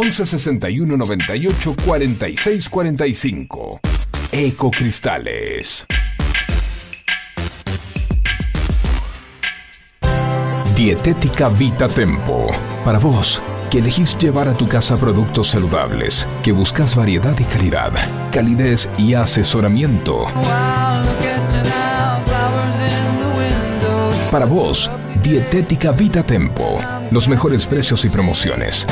11 61 98 46 45. Ecocristales. Dietética Vita Tempo. Para vos, que elegís llevar a tu casa productos saludables, que buscas variedad y calidad, calidez y asesoramiento. Para vos, Dietética Vita Tempo. Los mejores precios y promociones.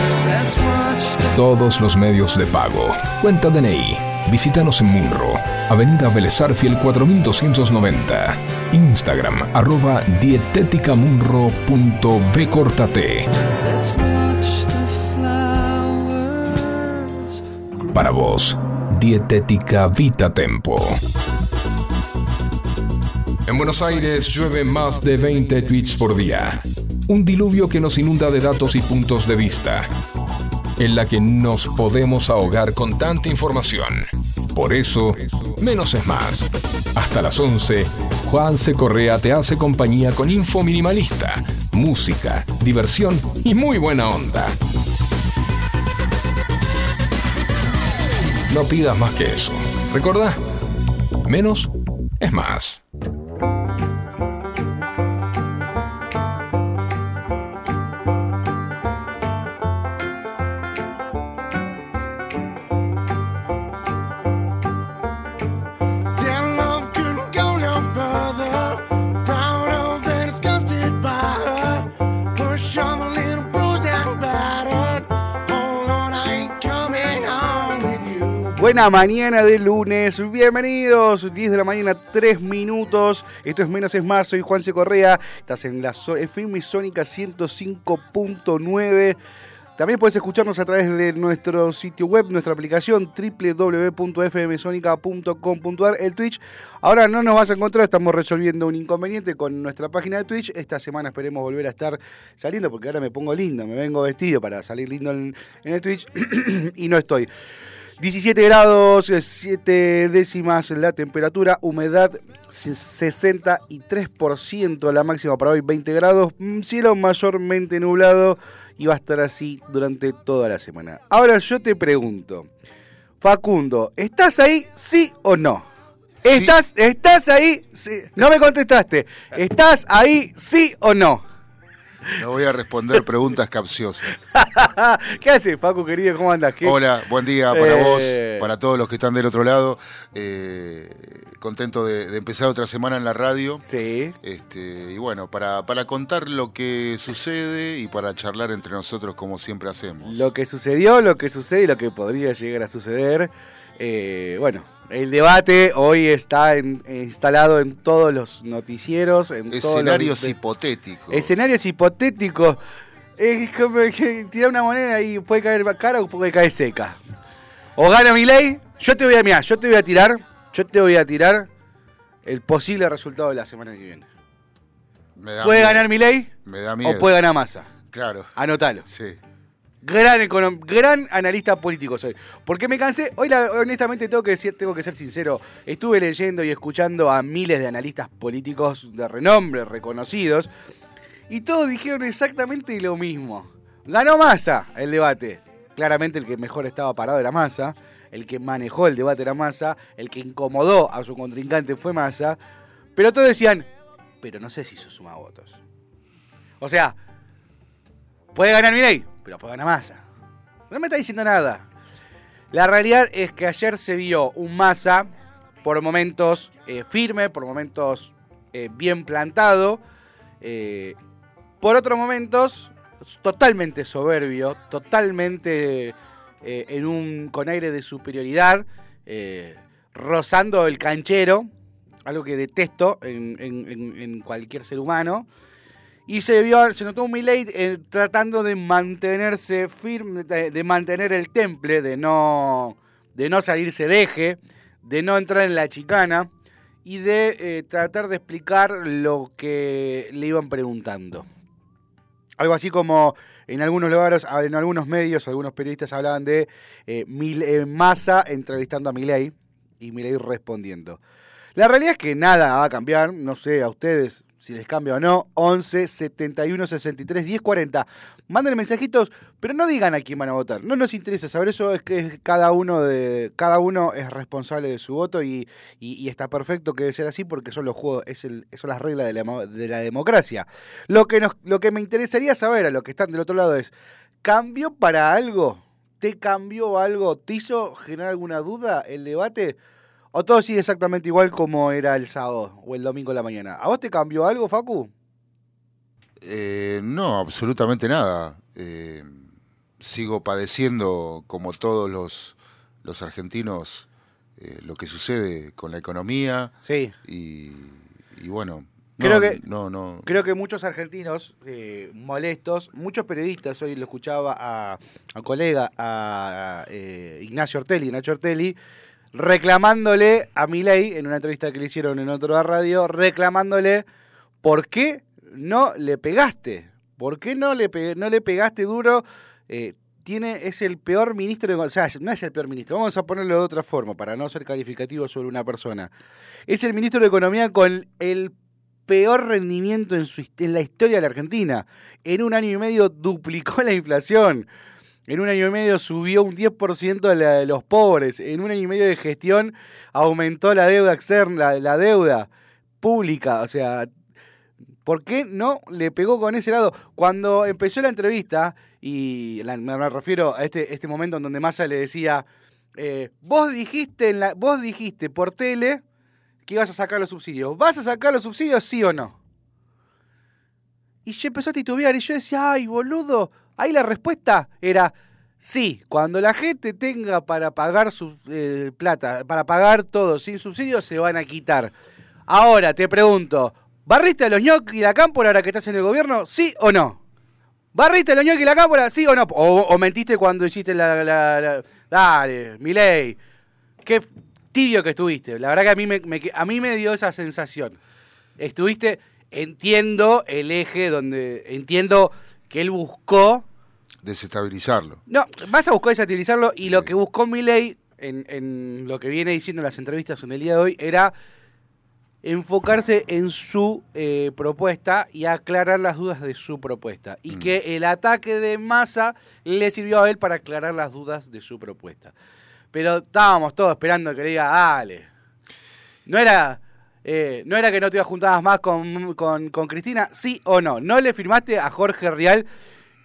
Todos los medios de pago. Cuenta DNI. Visítanos en Munro, Avenida Fiel 4290. Instagram, arroba dieteticamunro.bcortate. Para vos, Dietética Vita Tempo. En Buenos Aires llueve más de 20 tweets por día. Un diluvio que nos inunda de datos y puntos de vista, en la que nos podemos ahogar con tanta información. Por eso, menos es más. Hasta las 11, Juan C. Correa te hace compañía con info minimalista, música, diversión y muy buena onda. No pidas más que eso. ¿Recordá? Menos es más. Buena mañana de lunes, bienvenidos, 10 de la mañana, 3 minutos, esto es Menos es Más, soy Juan C. Correa, estás en la FM Sónica 105.9, también puedes escucharnos a través de nuestro sitio web, nuestra aplicación www.fmsonica.com.ar, el Twitch. Ahora no nos vas a encontrar, estamos resolviendo un inconveniente con nuestra página de Twitch. Esta semana esperemos volver a estar saliendo porque ahora me pongo lindo, me vengo vestido para salir lindo en el Twitch y no estoy. 17 grados, 7 décimas la temperatura, humedad 63%, la máxima para hoy 20 grados, mm, cielo mayormente nublado y va a estar así durante toda la semana. Ahora yo te pregunto, Facundo, ¿estás ahí sí o no? ¿Estás, ¿Estás ahí? Sí. No me contestaste. ¿Estás ahí sí o no? No voy a responder preguntas capciosas. ¿Qué haces, Facu, querido? ¿Cómo andas? Hola, buen día para vos, eh. para todos los que están del otro lado. Eh, contento de, empezar otra semana en la radio. Sí. Este, y bueno, para, para contar lo que sucede y para charlar entre nosotros como siempre hacemos. Lo que sucedió, lo que sucede y lo que podría llegar a suceder. Eh, bueno, el debate hoy está instalado en todos los noticieros. En Escenarios hipotéticos. Escenarios hipotéticos. Es como que tirar una moneda y puede caer cara o puede caer seca. O gana mi ley. Yo te voy a mirar, yo te voy a tirar. Yo te voy a tirar el posible resultado de la semana que viene. ¿Puede ganar mi ley? Me da miedo. O puede ganar masa. Claro. Anótalo. Sí. Gran, gran analista político soy. Porque me cansé, hoy honestamente tengo que decir, tengo que ser sincero, estuve leyendo y escuchando a miles de analistas políticos de renombre, reconocidos, y todos dijeron exactamente lo mismo. Ganó Massa el debate. Claramente el que mejor estaba parado era Massa, el que manejó el debate era Massa, el que incomodó a su contrincante fue Massa, pero todos decían, pero no sé si eso suma votos. O sea, puede ganar mi ley pero gana Massa. No me está diciendo nada. La realidad es que ayer se vio un Massa por momentos eh, firme, por momentos eh, bien plantado, por otros momentos totalmente soberbio, totalmente en un, con aire de superioridad, rozando el canchero, algo que detesto en, cualquier ser humano. Y se notó un Milei eh, tratando de mantenerse firme, de, mantener el temple, de no, de no salirse de eje, de no entrar en la chicana y de eh, tratar de explicar lo que le iban preguntando. Algo así como en algunos lugares, en algunos medios, algunos periodistas hablaban de eh, eh Massa entrevistando a Milei y Milei respondiendo. La realidad es que nada va a cambiar, no sé a ustedes si les cambia o no. 11 71 63 10 40. Manden mensajitos, pero no digan a quién van a votar. No nos interesa saber eso, es que cada uno de cada uno es responsable de su voto y, está perfecto que debe ser así porque son los juegos, es el, son las reglas de la, de la democracia. Lo que, nos, lo que me interesaría saber a los que están del otro lado es, ¿cambió para algo? ¿Te cambió algo? ¿Te hizo generar alguna duda el debate? ¿O todo sigue exactamente igual como era el sábado o el domingo de la mañana? ¿A vos te cambió algo, Facu? Eh, no, absolutamente nada. Eh, sigo padeciendo, como todos los, los argentinos, eh, lo que sucede con la economía. Sí. Y, bueno. Creo, que, no, no. creo que muchos argentinos molestos, muchos periodistas, hoy lo escuchaba a, a colega, a, Ignacio Ortelli, Nacho Ortelli, reclamándole a Milei, en una entrevista que le hicieron en otra radio, reclamándole por qué no le pegaste, por qué no le, no le pegaste duro. Eh, tiene, es el peor ministro, de, o sea, no es el peor ministro, vamos a ponerlo de otra forma, para no ser calificativo sobre una persona. Es el ministro de Economía con el peor rendimiento en, su, en la historia de la Argentina. En un año y medio duplicó la inflación. En un año y medio subió un 10% de, los pobres. En un año y medio de gestión aumentó la deuda externa, la, deuda pública. O sea, ¿por qué no le pegó con ese lado? Cuando empezó la entrevista, y me refiero a este, este momento en donde Massa le decía, eh, vos, dijiste en la, vos dijiste por tele que ibas a sacar los subsidios. ¿Vas a sacar los subsidios, sí o no? Y yo empezó a titubear y yo decía, ay, boludo, Ahí la respuesta era sí, cuando la gente tenga para pagar su eh, plata, para pagar todo sin subsidios, se van a quitar. Ahora te pregunto, ¿barriste a los y la cámpora ahora que estás en el gobierno? ¿Sí o no? ¿Barriste a los y la cámpora? ¿Sí o no? O, mentiste cuando hiciste la, Dale, Miley. Qué tibio que estuviste. La verdad que a mí me, a mí me dio esa sensación. Estuviste, entiendo el eje donde, entiendo que él buscó... Desestabilizarlo. No, vas a buscar desestabilizarlo y lo que buscó Milley en, en lo que viene diciendo en las entrevistas en el día de hoy era enfocarse en su eh, propuesta y aclarar las dudas de su propuesta. Y mm. que el ataque de masa le sirvió a él para aclarar las dudas de su propuesta. Pero estábamos todos esperando que le diga, dale. No era, eh, ¿no era que no te juntabas más con, con, Cristina? ¿Sí o no? ¿No le firmaste a Jorge Rial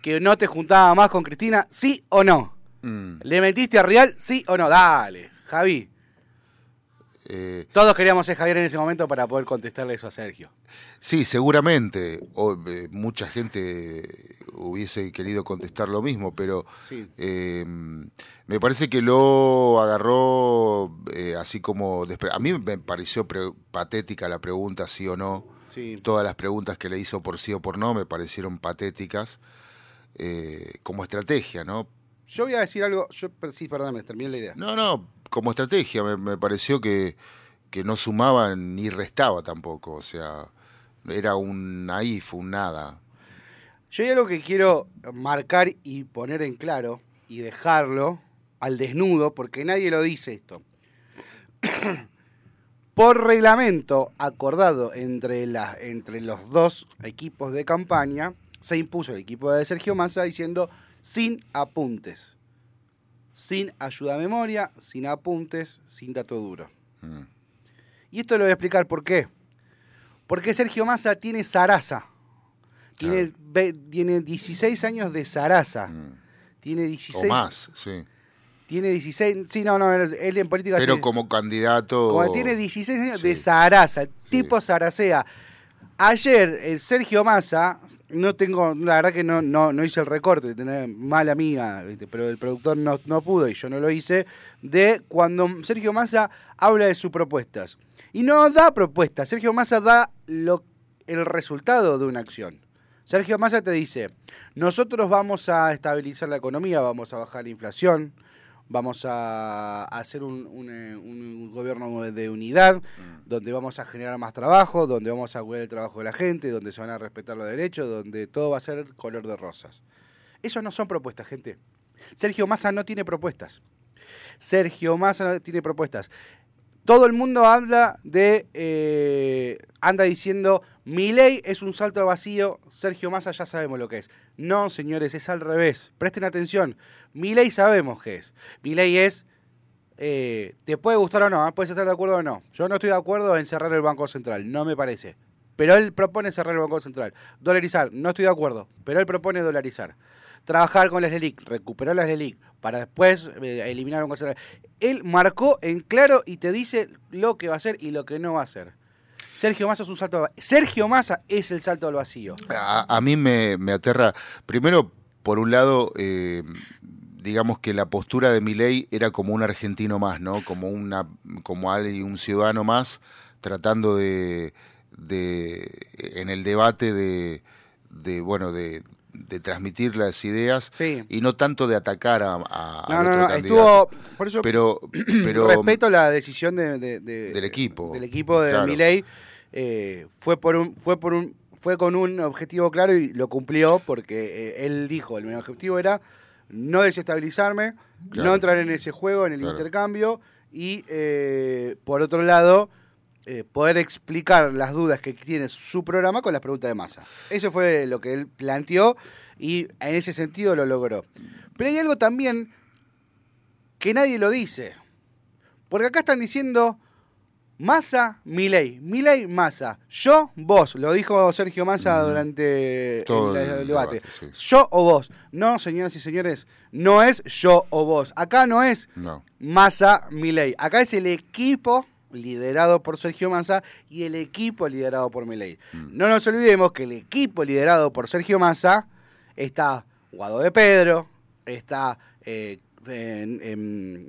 que no te juntaba más con Cristina? ¿Sí o no? Mm. ¿Le mentiste a Rial? ¿Sí o no? Dale, Javi. Eh, Todos queríamos ser Javier en ese momento para poder contestarle eso a Sergio. Sí, seguramente. Eh, mucha gente hubiese querido contestar lo mismo, pero eh, me parece que lo agarró así como... A mí me pareció patética la pregunta sí o no. Todas las preguntas que le hizo por sí o por no me parecieron patéticas como estrategia, ¿no? Yo voy a decir algo, yo sí, perdón, me terminé la idea. No, no, como estrategia me, pareció que, no sumaba ni restaba tampoco, o sea, era un naif, un nada. Yo hay algo que quiero marcar y poner en claro y dejarlo al desnudo, porque nadie lo dice esto. Por reglamento acordado entre, la, entre los dos equipos de campaña, se impuso el equipo de Sergio Massa diciendo sin apuntes sin ayuda a memoria, sin apuntes, sin dato duro. Mm. Y esto lo voy a explicar por qué. Porque Sergio Massa tiene zaraza. Tiene, tiene 16 años de zaraza. Mm. Tiene 16. O más, sí. tiene 16, sí, no, no, él en política... Pero como candidato... Como tiene 16 años de Zaraza, tipo Zaracea. Ayer el Sergio Massa, no tengo, la verdad que no, no, no hice el recorte, mala amiga, pero el productor no, no pudo y yo no lo hice, de cuando Sergio Massa habla de sus propuestas. Y no da propuestas, Sergio Massa da lo, el resultado de una acción. Sergio Massa te dice, nosotros vamos a estabilizar la economía, vamos a bajar la inflación, vamos a hacer un, eh, gobierno de unidad, mm. donde vamos a generar más trabajo, donde vamos a cuidar el trabajo de la gente, donde se van a respetar los derechos, donde todo va a ser color de rosas. Eso no son propuestas, gente. Sergio Massa no tiene propuestas. Sergio Massa no tiene propuestas todo el mundo habla de, eh, anda diciendo, mi ley es un salto al vacío, Sergio Massa ya sabemos lo que es. No, señores, es al revés. Presten atención. Mi ley sabemos qué es. Mi ley es, eh, te puede gustar o no, puedes estar de acuerdo o no. Yo no estoy de acuerdo en cerrar el Banco Central, no me parece. Pero él propone cerrar el Banco Central. Dolarizar, no estoy de acuerdo, pero él propone dolarizar trabajar con las LELIC, recuperar las LELIC, para después eh, eliminar un. Él marcó en claro y te dice lo que va a hacer y lo que no va a hacer. Sergio Massa es un salto Sergio Massa es el salto al vacío. A, mí me, aterra, primero, por un lado, eh, digamos que la postura de Milei era como un argentino más, ¿no? Como una, como alguien, un ciudadano más, tratando de, de en el debate de, de bueno, de, de transmitir las ideas y no tanto de atacar a, a no, no, no, Estuvo, por eso pero, pero respeto la decisión de, del equipo. del equipo de Milei eh, fue por un fue por un fue con un objetivo claro y lo cumplió porque eh, él dijo el objetivo era no desestabilizarme no entrar en ese juego en el intercambio y eh, por otro lado poder explicar las dudas que tiene su programa con las preguntas de masa. Eso fue lo que él planteó y en ese sentido lo logró. Pero hay algo también que nadie lo dice. Porque acá están diciendo Massa, Milei, Milei, Massa. Yo, vos, lo dijo Sergio Massa durante el, debate. Yo o vos. No, señoras y señores, no es yo o vos. Acá no es Massa, Milei. Acá es el equipo liderado por Sergio Massa y el equipo liderado por Milei. Mm. No nos olvidemos que el equipo liderado por Sergio Massa está Guado de Pedro, está eh,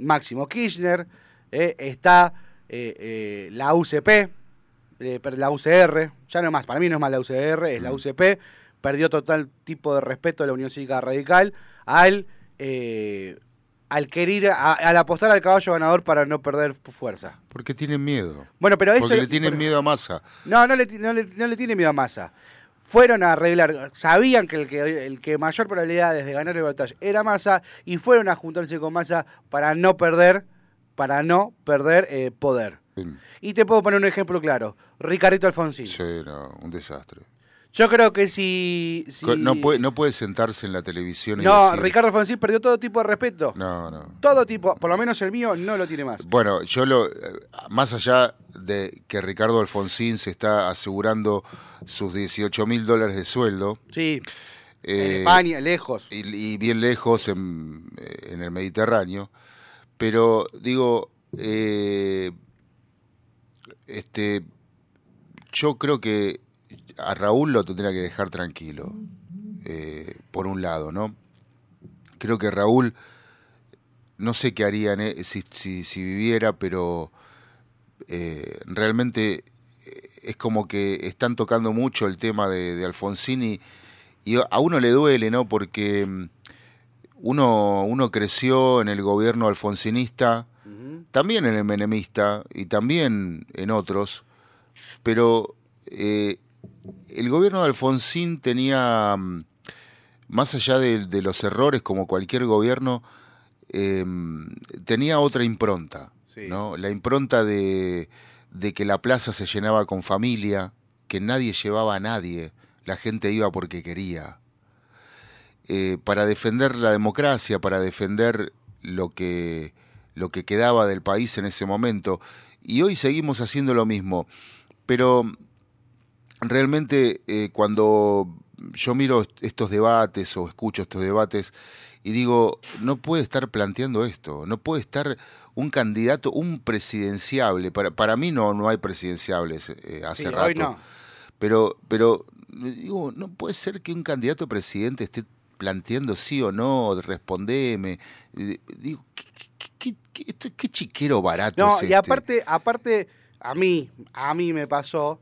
Máximo Kirchner, eh, está eh, la UCP, la UCR, ya no es más, para mí no es más la UCR, es la mm. UCP, perdió total tipo de respeto a la Unión Cívica Radical al al querer, al apostar al caballo ganador para no perder fuerza. Porque tienen miedo. Bueno, pero eso... Porque le tienen miedo a Massa. No, no le, no le, no le tiene miedo a Massa. Fueron a arreglar, sabían que el que, el que mayor probabilidades de ganar el batalla era Massa y fueron a juntarse con Massa para no perder, para no perder eh, poder. Y te puedo poner un ejemplo claro. Ricardito Alfonsín. Sí, no, un desastre. Yo creo que si... No, puede, no puede sentarse en la televisión y No, Ricardo Fonsi perdió todo tipo de respeto. No, no. Todo tipo, por lo menos el mío no lo tiene más. Bueno, yo lo... Más allá de que Ricardo Alfonsín se está asegurando sus 18 mil dólares de sueldo. Sí. en eh, España, lejos. Y, bien lejos en, el Mediterráneo. Pero digo, eh, este, yo creo que a Raúl lo tendría que dejar tranquilo, eh, por un lado, ¿no? Creo que Raúl, no sé qué haría si, si, viviera, pero eh, realmente eh, es como que están tocando mucho el tema de, de Alfonsini y a uno le duele, ¿no? Porque mm, uno, uno creció en el gobierno alfonsinista, también en el menemista y también en otros, pero el gobierno de Alfonsín tenía, mm, más allá de, los errores como cualquier gobierno, em, tenía otra impronta, ¿no? La impronta de, que la plaza se llenaba con familia, que nadie llevaba a nadie, la gente iba porque quería. Eh, para defender la democracia, para defender lo que, lo que quedaba del país en ese momento. Y hoy seguimos haciendo lo mismo. Pero realmente eh, cuando yo miro estos debates o escucho estos debates y digo, no puede estar planteando esto, no puede estar un candidato, un presidenciable, para, para mí no, no hay presidenciables eh, hace rato. Hoy no. Pero, pero digo, no puede ser que un candidato presidente esté planteando sí o no, respondeme. Digo, ¿qué, qué, chiquero barato no, es y aparte, aparte, a mí, a mí me pasó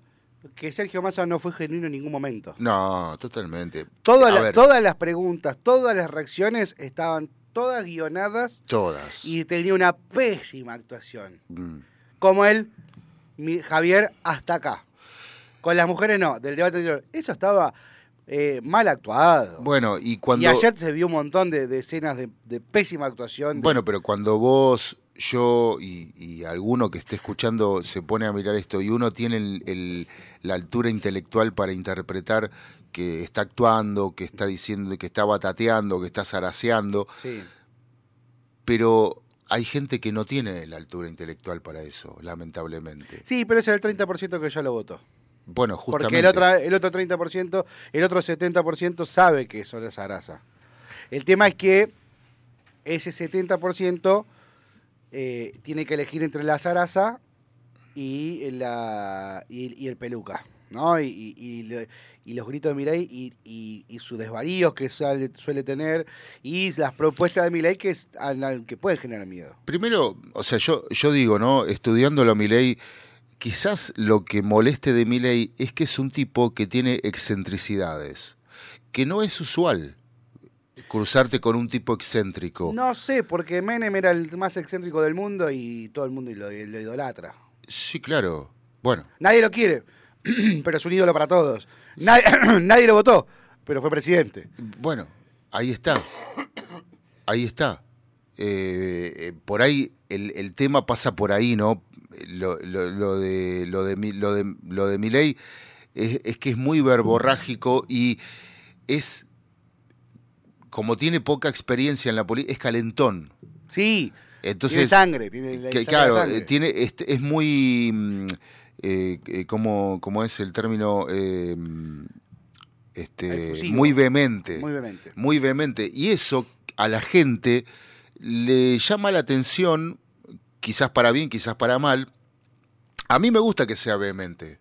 que Sergio Massa no fue genuino en ningún momento. No, totalmente. Todas, todas las preguntas, todas las reacciones estaban todas guionadas. Todas. Y tenía una pésima actuación. Mm. Como él, Javier, hasta acá. Con las mujeres no, del debate anterior. Eso estaba eh, mal actuado. Bueno, y cuando... Y ayer se vio un montón de, escenas de, pésima actuación. Bueno, pero cuando vos, yo y, alguno que esté escuchando se pone a mirar esto y uno tiene la altura intelectual para interpretar que está actuando, que está diciendo, que está batateando, que está zaraseando. Sí. Pero hay gente que no tiene la altura intelectual para eso, lamentablemente. Sí, pero ese es el 30% que ya lo votó. Bueno, justamente. Porque el otro, el otro 30%, el otro 70% sabe que eso es Sarasa. El tema es que ese 70% eh, tiene que elegir entre la Sarasa y, la, y, el Peluca, ¿no? Y, y, los gritos de Milei y, sus desvaríos que suele, tener y las propuestas de Milei que, que pueden generar miedo. Primero, o sea, yo, yo digo, ¿no? Estudiándolo a Milei quizás lo que moleste de Milley es que es un tipo que tiene excentricidades, que no es usual cruzarte con un tipo excéntrico. No sé, porque Menem era el más excéntrico del mundo y todo el mundo lo, idolatra. Sí, claro. Bueno. Nadie lo quiere, pero es un ídolo para todos. Nadie, lo votó, pero fue presidente. Bueno, ahí está. Ahí está. Eh, eh, por ahí el, el, tema pasa por ahí, ¿no? lo, lo, de lo de lo de lo de Milei es, es que es muy verborrágico y es como tiene poca experiencia en la política, es calentón. Sí. Entonces, tiene sangre, tiene que, claro, tiene este, es muy mm, eh, eh, como, como es el término eh, este muy vehemente, muy vehemente. Muy vehemente y eso a la gente le llama la atención quizás para bien, quizás para mal. A mí me gusta que sea vehemente.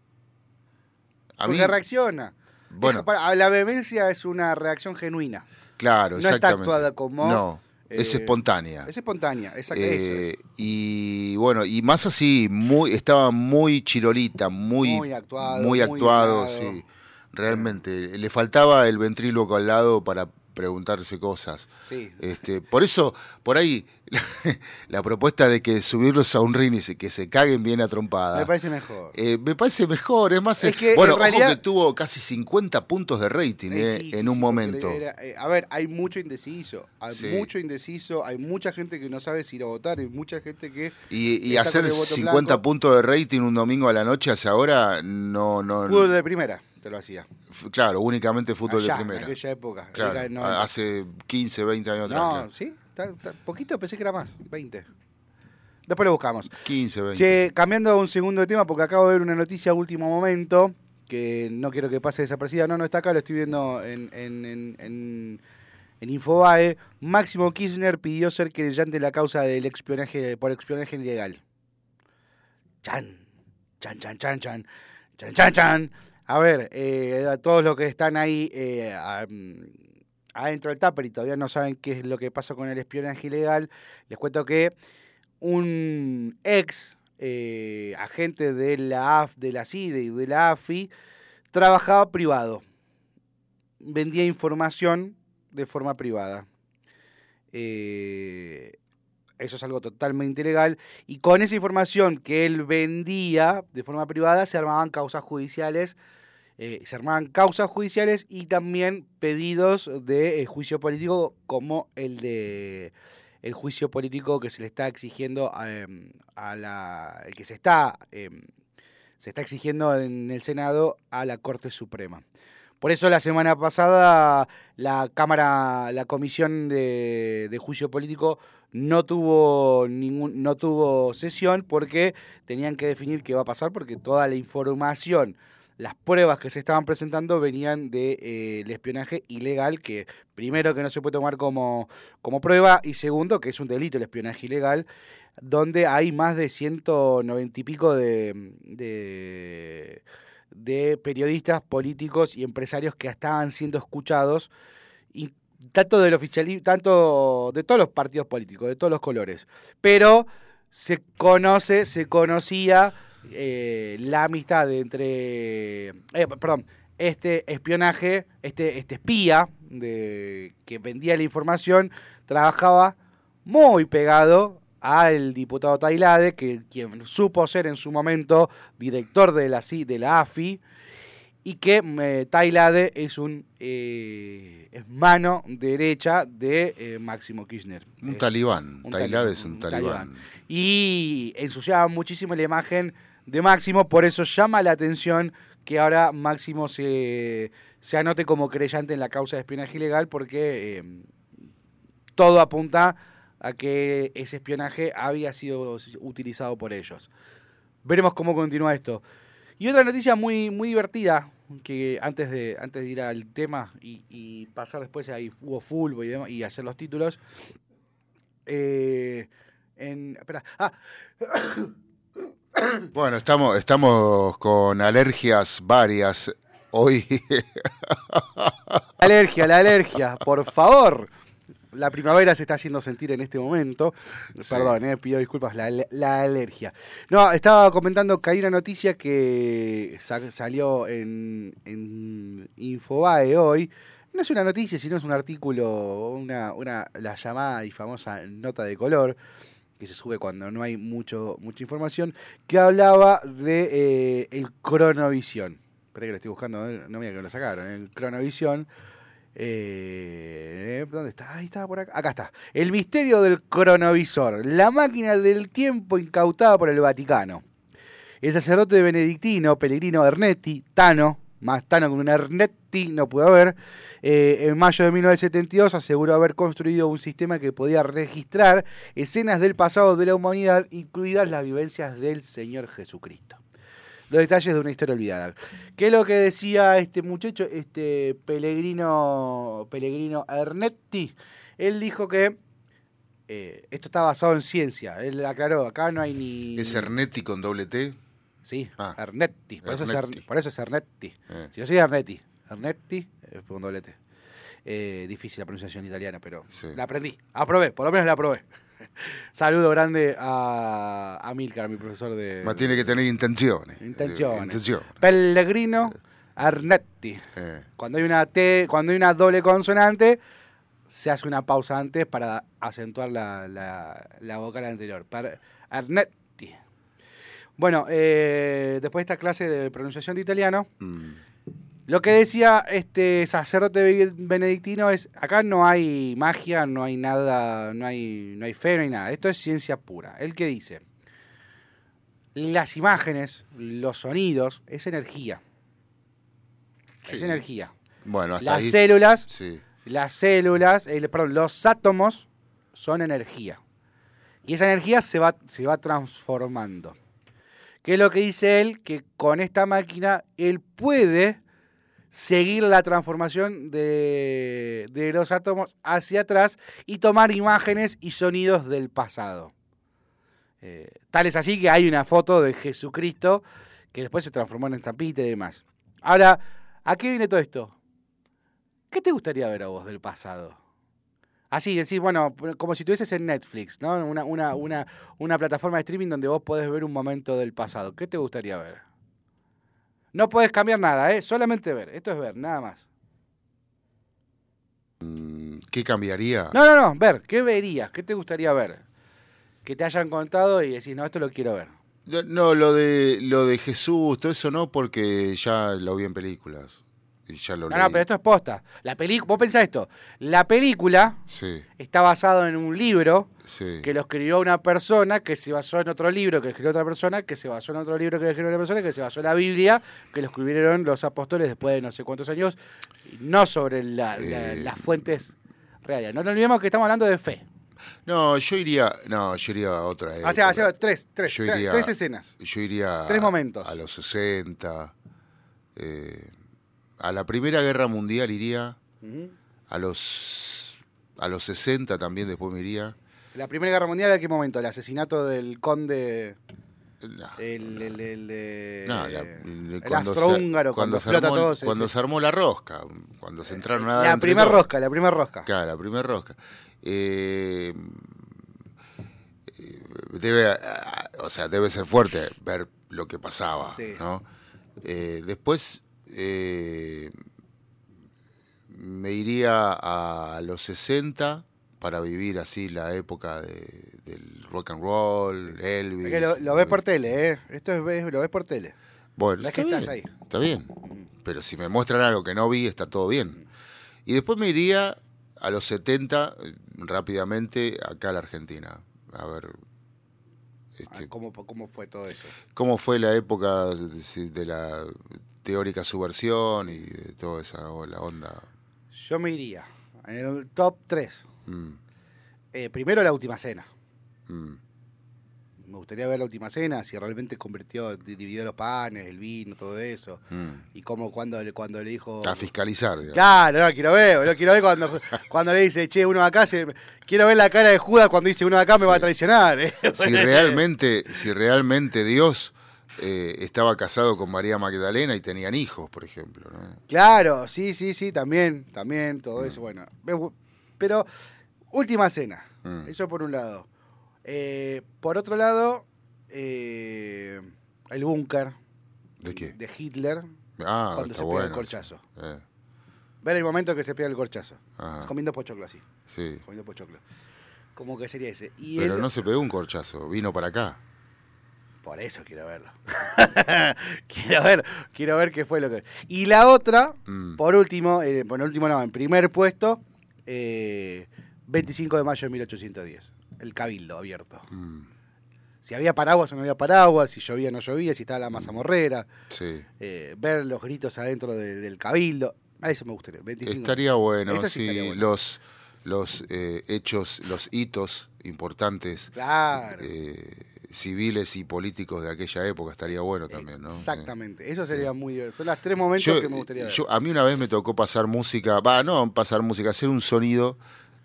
A Porque reacciona. Bueno, la vehemencia es una reacción genuina. Claro, no está actuada como. No, es eh, espontánea. Es espontánea, exactamente. Eh, y bueno, y más así, muy, estaba muy chirolita, muy, muy actuado. Muy actuado, sí. Realmente. Le faltaba el ventríloco al lado para preguntarse cosas. Sí. Este, por eso, por ahí, la, propuesta de que subirlos a un ring y que se caguen bien a trompada. Me parece mejor. Eh, me parece mejor, es más. bueno, ojo que tuvo casi 50 puntos de rating eh, en un momento. Eh, a ver, hay mucho indeciso. Hay mucho indeciso. Hay mucha gente que no sabe si ir a votar. Hay mucha gente que. Y, hacer 50 puntos de rating un domingo a la noche hacia ahora, no. no Fútbol de primera te lo hacía. Claro, únicamente fútbol de primera. En aquella época. hace 15, 20 años atrás. No, sí, poquito, pensé que era más, 20. Después lo buscamos. 15, 20. Che, cambiando a un segundo de tema, porque acabo de ver una noticia a último momento, que no quiero que pase desaparecida. No, no está acá, lo estoy viendo en, en, en, en Infobae. Máximo Kirchner pidió ser querellante la causa del espionaje, por espionaje ilegal. Chan, chan, chan, chan, chan, chan, chan, chan. A ver, eh, a todos los que están ahí eh, adentro del tupper y todavía no saben qué es lo que pasó con el espionaje ilegal, les cuento que un ex eh, agente de la AF, de la CIDE y de la AFI trabajaba privado, vendía información de forma privada. eso es algo totalmente ilegal. Y con esa información que él vendía de forma privada se armaban causas judiciales eh, se armaban causas judiciales y también pedidos de eh, juicio político como el de el juicio político que se le está exigiendo em, a, la el que se está em, se está exigiendo en el Senado a la Corte Suprema. Por eso la semana pasada la Cámara, la Comisión de, de, Juicio Político no tuvo ningún, no tuvo sesión porque tenían que definir qué va a pasar porque toda la información las pruebas que se estaban presentando venían del de, eh, espionaje ilegal, que primero que no se puede tomar como, como prueba y segundo que es un delito el espionaje ilegal, donde hay más de 190 y pico de, de, de periodistas, políticos y empresarios que estaban siendo escuchados y tanto del oficialismo, tanto de todos los partidos políticos, de todos los colores. Pero se conoce, se conocía eh, la amistad entre, eh, perdón, este espionaje, este, este espía de, que vendía la información, trabajaba muy pegado al diputado Tailade, que quien supo ser en su momento director de la, de la AFI, y que eh, Tailade es un eh, es mano derecha de eh, Máximo Kirchner. Un talibán, Tailade es un, talibán. Y ensuciaba muchísimo la imagen de Máximo, por eso llama la atención que ahora Máximo se, se anote como creyente en la causa de espionaje ilegal, porque todo apunta a que ese espionaje había sido utilizado por ellos. Veremos cómo continúa esto. Y otra noticia muy, muy divertida, que antes de, antes de ir al tema y, pasar después a hubo fútbol y, y hacer los títulos. Eh, en, espera, ah. Bueno, estamos, estamos con alergias varias hoy. Alergia, la alergia, por favor la primavera se está haciendo sentir en este momento. Perdón, eh, pido disculpas, la, alergia. No, estaba comentando que hay una noticia que salió en, en, Infobae hoy. No es una noticia, sino es un artículo, una, una, la llamada y famosa nota de color que se sube cuando no hay mucho, mucha información, que hablaba de eh, el cronovisión. Espera que lo estoy buscando, no me que lo sacaron. El cronovisión eh, ¿Dónde está? Ahí estaba por acá. Acá está. El misterio del cronovisor. La máquina del tiempo incautada por el Vaticano. El sacerdote benedictino, Pellegrino Ernetti, Tano, más Tano que un Ernetti no pudo haber, eh, en mayo de 1972 aseguró haber construido un sistema que podía registrar escenas del pasado de la humanidad, incluidas las vivencias del Señor Jesucristo los detalles de una historia olvidada. ¿Qué es lo que decía este muchacho, este Pellegrino, Pellegrino Ernetti? Él dijo que eh, esto está basado en ciencia. Él aclaró, acá no hay ni... ¿Es Ernetti con doble T? Sí, ah, Ernetti. Por, Eso es por, Eso es Ernetti. Eh. Si yo soy Ernetti, Ernetti eh, con doble T. difícil la pronunciación italiana, pero la aprendí. Aprobé, por lo menos la aprobé. Saludo grande a, a Milcar, mi profesor de. Ma tiene que tener intenciones. Intenciones. Pellegrino Arnetti. Eh. Cuando hay una T, cuando hay una doble consonante, se hace una pausa antes para acentuar la, la, vocal anterior. Bueno, eh, después de esta clase de pronunciación de italiano. Mm. Lo que decía este sacerdote benedictino es, acá no hay magia, no hay nada, no hay, no hay fe, no hay nada. Esto es ciencia pura. El que dice, las imágenes, los sonidos, es energía. Es energía. Bueno, hasta las células, las células, perdón, los átomos son energía. Y esa energía se va, se va transformando. ¿Qué es lo que dice él? Que con esta máquina él puede seguir la transformación de, los átomos hacia atrás y tomar imágenes y sonidos del pasado. Eh, tal es así que hay una foto de Jesucristo que después se transformó en estampita y demás. Ahora, ¿a qué viene todo esto? ¿Qué te gustaría ver a vos del pasado? Así, decir, bueno, como si tuvieses en Netflix, ¿no? Una, una, una, una plataforma de streaming donde vos podés ver un momento del pasado. ¿Qué te gustaría ver? No puedes cambiar nada, ¿eh? solamente ver. Esto es ver, nada más. Mm, ¿Qué cambiaría? No, no, no, ver. ¿Qué verías? ¿Qué te gustaría ver? Que te hayan contado y decís, no, esto lo quiero ver. No, lo de, lo de Jesús, todo eso no, porque ya lo vi en películas no, no, pero esto es posta. La película, vos pensás esto, la película está basada en un libro que lo escribió una persona que se basó en otro libro que escribió otra persona, que se basó en otro libro que escribió otra persona, que se basó en la Biblia, que lo escribieron los apóstoles después de no sé cuántos años, no sobre eh. las fuentes reales. No nos olvidemos que estamos hablando de fe. No, yo iría, no, yo iría a otra. O sea, tres, tres, tres, escenas. Yo iría tres momentos. A los 60, Eh, a la Primera Guerra Mundial iría, a los a los 60 también después me iría. ¿La Primera Guerra Mundial en qué momento? ¿El asesinato del conde... el, el, el, no, el cuando astrohúngaro, cuando, se armó, todo cuando se armó la rosca, cuando se entraron a La primera rosca, la primera rosca. Claro, la primera rosca. Eh, debe, o sea, debe ser fuerte ver lo que pasaba, ¿no? Eh, después eh, me iría a los 60 para vivir así la época del rock and roll, Elvis. lo, ves por tele, ¿eh? Esto es, lo ves por tele. Bueno, está, bien, ahí. está bien. Pero si me muestran algo que no vi, está todo bien. Y después me iría a los 70 rápidamente acá a la Argentina. A ver. Este, ah, ¿Cómo, ¿Cómo fue todo eso? ¿Cómo fue la época de la teórica subversión y de toda esa la onda? Yo me iría en el top 3. Mm. Eh, primero la última cena. Mm. Me gustaría ver la última cena, si realmente convirtió, dividió los panes, el vino, todo eso. Mm. Y cómo cuando, cuando le dijo... A fiscalizar, digamos. Claro, no, quiero ver, quiero ver cuando, cuando le dice, che, uno de acá, se, quiero ver la cara de Judas cuando dice, uno de acá me va a traicionar. ¿eh? Si realmente, si realmente Dios eh, estaba casado con María Magdalena y tenían hijos, por ejemplo. Claro, sí, sí, sí, también, también, todo eso, bueno. Pero Última cena. Mm. Eso por un lado. Eh, por otro lado, eh, el búnker. ¿De qué? De Hitler. Ah, cuando se pega el corchazo. Eh. Ver el momento que se pega el corchazo. Ah. Comiendo pochoclo así. Sí. Comiendo pochoclo. Como que sería ese. Pero no se pegó un corchazo, vino para acá. Por eso quiero verlo. quiero ver, quiero ver qué fue lo que. Y la otra, mm. por último, por último no, en primer puesto, eh, 25 de mayo de 1810, el cabildo abierto. Mm. Si había paraguas o no había paraguas, si llovía o no llovía, si estaba la mazamorrera. Sí. Eh, ver los gritos adentro del cabildo. A eso me gustaría. Estaría bueno, sí, los los eh, hechos, los hitos importantes eh, civiles y políticos de aquella época estaría bueno también, ¿no? Exactamente, eso sería muy divertido. Son los tres momentos que me gustaría ver. a mí una vez me tocó pasar música, va, no pasar música, hacer un sonido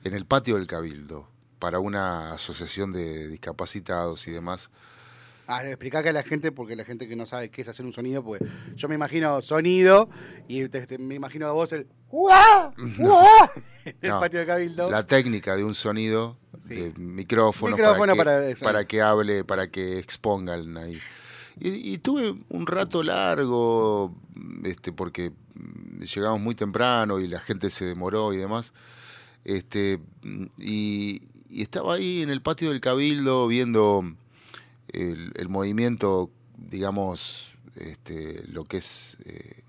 en el patio del Cabildo para una asociación de discapacitados y demás. Ah, explicar a la gente, porque la gente que no sabe qué es hacer un sonido, pues yo me imagino sonido y me imagino a vos el el patio del Cabildo. La técnica de un sonido, de micrófono, para, que, para, que, hable, para que expongan ahí. Y, tuve un rato largo, este, porque llegamos muy temprano y la gente se demoró y demás. Este, y, estaba ahí en el patio del Cabildo viendo el, movimiento, digamos, este, lo que es eh,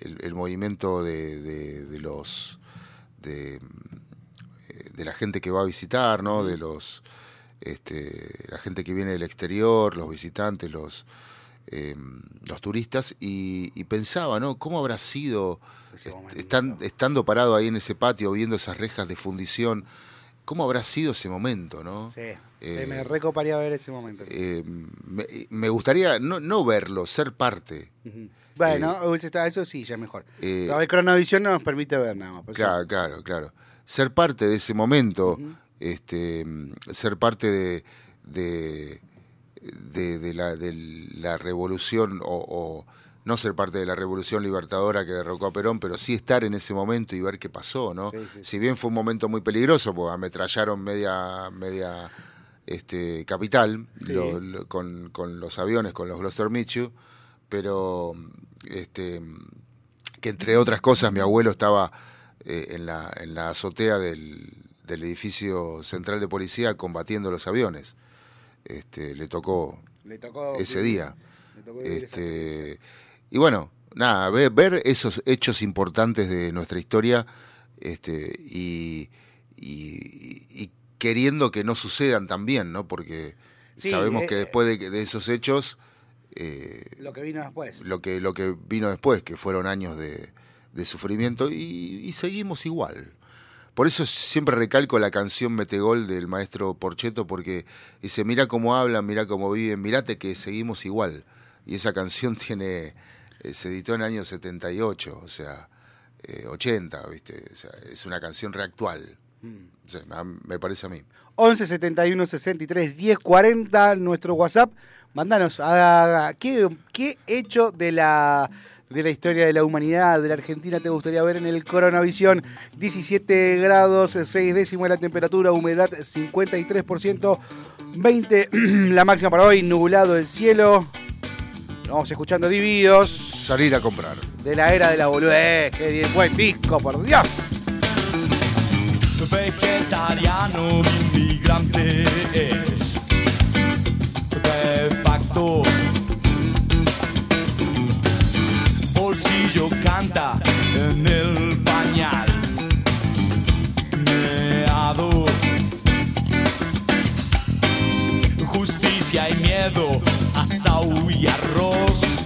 el, movimiento de, de, los de, de, la gente que va a visitar, ¿no? De los este, la gente que viene del exterior, los visitantes, los em, los turistas y, y, pensaba, ¿no? ¿Cómo habrá sido están, estando parado ahí en ese patio viendo esas rejas de fundición, ¿cómo habrá sido ese momento, no? Sí, eh, me recoparía ver ese momento. Eh, me, gustaría no, no verlo, ser parte. Bueno, eh, eso sí, ya es mejor. la cronovisión no nos permite ver nada más. Claro, claro, claro. Ser parte de ese momento, este, ser parte de, de, de, la, de la revolución o no ser parte de la revolución libertadora que derrocó a Perón, pero sí estar en ese momento y ver qué pasó, ¿no? Si bien fue un momento muy peligroso, porque ametrallaron media, media este, capital con, los aviones, con los Gloucester Michu, pero este, que entre otras cosas mi abuelo estaba eh, en, la, en la azotea del, edificio central de policía combatiendo los aviones. Este, le tocó, ese día. este, y bueno, nada, ver, esos hechos importantes de nuestra historia este, y, queriendo que no sucedan también, ¿no? Porque sabemos eh, que después de, esos hechos... Eh, lo que vino después. Lo que, lo que vino después, que fueron años de, sufrimiento y, seguimos igual. Por eso siempre recalco la canción Metegol del maestro Porcheto, porque dice, mira cómo hablan, mira cómo viven, mirate que seguimos igual. Y esa canción tiene, eh, se editó en el año 78, o sea, eh, 80, ¿viste? O sea, es una canción reactual. Mm. Sí, me parece a mí. 11 71 63 10 40, nuestro WhatsApp. Mandanos a, a, a ¿qué, ¿qué, hecho de la, de la historia de la humanidad, de la Argentina, te gustaría ver en el Coronavisión. 17 grados, 6 décimos la temperatura, humedad 53%, 20 la máxima para hoy, nublado el cielo. Vamos escuchando Dividos. Salir a comprar. De la era de la boludez. Qué bien, buen disco, por Dios vegetariano inmigrante es de facto. Bolsillo canta en el pañal meado. Justicia y miedo, asau y arroz.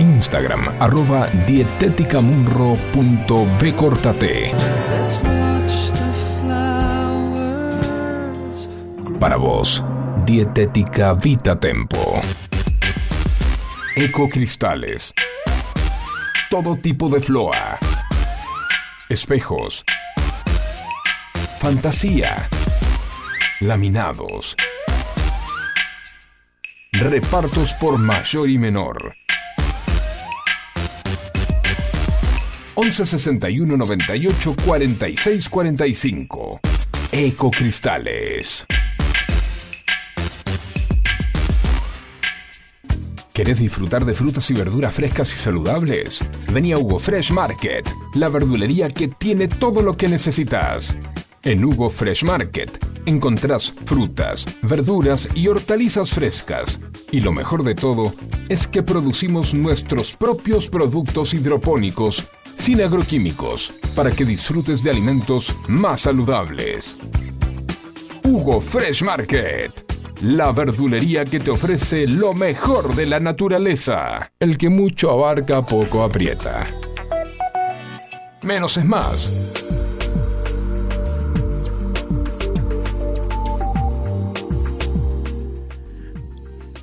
Instagram, arroba dieteticamunro.bcortate. Para vos, Dietética Vita Tempo. Ecocristales. Todo tipo de floa. Espejos. Fantasía. Laminados. Repartos por mayor y menor. 11 61 98 46 45. Ecocristales. ¿Querés disfrutar de frutas y verduras frescas y saludables? Vení a Hugo Fresh Market, la verdulería que tiene todo lo que necesitas. En Hugo Fresh Market encontrás frutas, verduras y hortalizas frescas. Y lo mejor de todo es que producimos nuestros propios productos hidropónicos sin agroquímicos para que disfrutes de alimentos más saludables. Hugo Fresh Market, la verdulería que te ofrece lo mejor de la naturaleza. El que mucho abarca poco aprieta. Menos es más.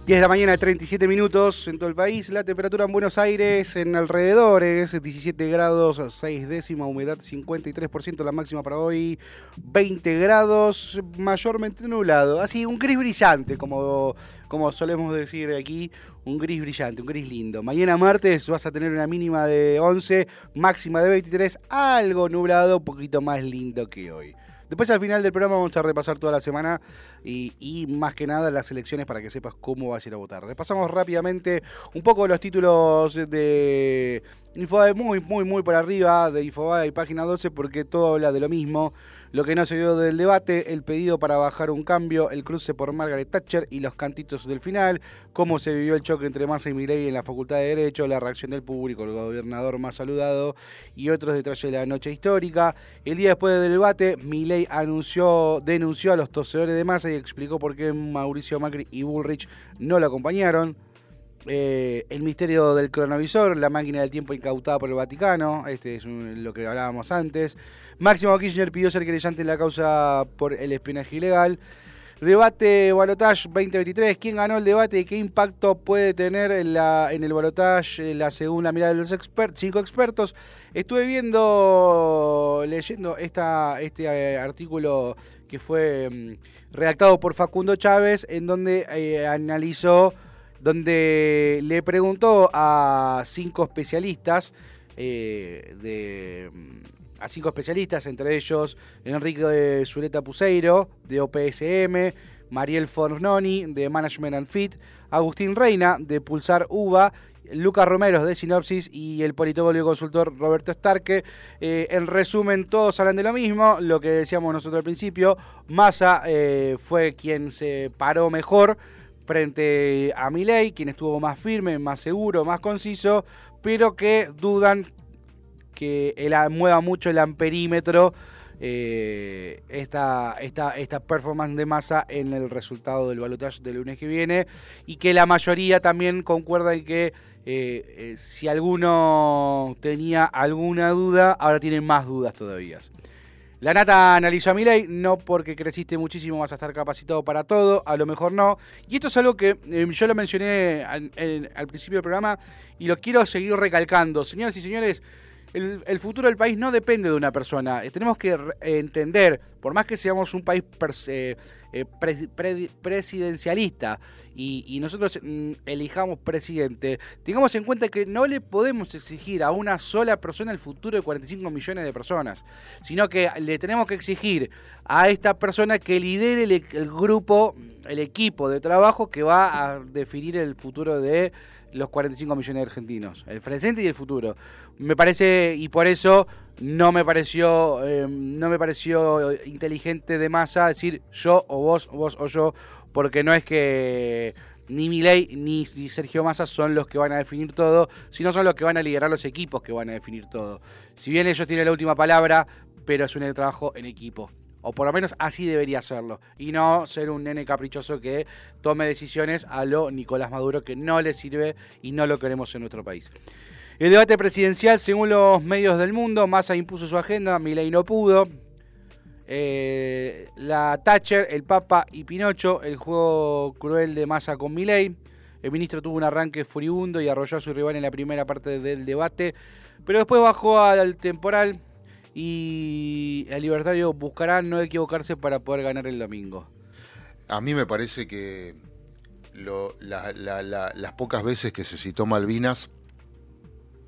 10 de la mañana, 37 minutos en todo el país. La temperatura en Buenos Aires en alrededores, 17 grados, 6 décima, humedad 53%, la máxima para hoy, 20 grados, mayormente nublado. Así, un gris brillante, como, como solemos decir aquí, un gris brillante, un gris lindo. Mañana martes vas a tener una mínima de 11, máxima de 23, algo nublado, un poquito más lindo que hoy. Después al final del programa vamos a repasar toda la semana y, más que nada las elecciones para que sepas cómo vas a ir a votar. Repasamos rápidamente un poco los títulos de Infobae muy, muy, muy por arriba de Infobae y página 12 porque todo habla de lo mismo. Lo que no se vio del debate, el pedido para bajar un cambio, el cruce por Margaret Thatcher y los cantitos del final, cómo se vivió el choque entre Massa y Milei en la Facultad de Derecho, la reacción del público, el gobernador más saludado y otros detalles de la noche histórica. El día después del debate, Milei anunció, denunció a los tosedores de Massa y explicó por qué Mauricio Macri y Bullrich no lo acompañaron. Eh, el misterio del cronovisor, la máquina del tiempo incautada por el Vaticano, este es lo que hablábamos antes. Máximo Kirchner pidió ser creyente en la causa por el espionaje ilegal. Debate Balotage 2023. ¿Quién ganó el debate y qué impacto puede tener en, el Balotage la segunda mirada de los expertos, cinco expertos? Estuve viendo, leyendo esta, este eh, artículo que fue mm, redactado por Facundo Chávez, en donde eh, analizó donde le preguntó a cinco especialistas eh, de mm, a cinco especialistas, entre ellos Enrique Zuleta Puseiro, de OPSM, Mariel Fornoni, de Management and Fit, Agustín Reina, de Pulsar UVA, Lucas Romero, de Sinopsis, y el politólogo y consultor Roberto Starque. Eh, en resumen, todos hablan de lo mismo, lo que decíamos nosotros al principio, Massa eh, fue quien se paró mejor, frente a Milei, quien estuvo más firme, más seguro, más conciso, pero que dudan que él mueva mucho el amperímetro eh, esta, esta, esta performance de masa en el resultado del balotaje del lunes que viene y que la mayoría también concuerda en que eh, eh, si alguno tenía alguna duda, ahora tiene más dudas todavía. La Nata analizó a Milei, no porque creciste muchísimo vas a estar capacitado para todo, a lo mejor no. Y esto es algo que yo lo mencioné al, principio del programa y lo quiero seguir recalcando. Señoras y señores, el, futuro del país no depende de una persona. Eh, tenemos que entender, por más que seamos un país eh, presidencialista y, nosotros mm, elijamos presidente, tengamos en cuenta que no le podemos exigir a una sola persona el futuro de 45 millones de personas, sino que le tenemos que exigir a esta persona que lidere el, grupo, el equipo de trabajo que va a definir el futuro de los 45 millones de argentinos, el presente y el futuro. Me parece, y por eso no me pareció, eh, no me pareció inteligente de masa decir yo o vos, vos o yo, porque no es que ni Milei ni Sergio Massa son los que van a definir todo, sino son los que van a liderar los equipos que van a definir todo. Si bien ellos tienen la última palabra, pero es un trabajo en equipo. O por lo menos así debería serlo. Y no ser un nene caprichoso que tome decisiones a lo Nicolás Maduro que no le sirve y no lo queremos en nuestro país. El debate presidencial, según los medios del mundo, Massa impuso su agenda, Milei no pudo. Eh, la Thatcher, el Papa y Pinocho, el juego cruel de Massa con Milei. El ministro tuvo un arranque furibundo y arrolló a su rival en la primera parte del debate, pero después bajó al temporal y el libertario buscará no equivocarse para poder ganar el domingo. A mí me parece que las pocas veces que se citó Malvinas,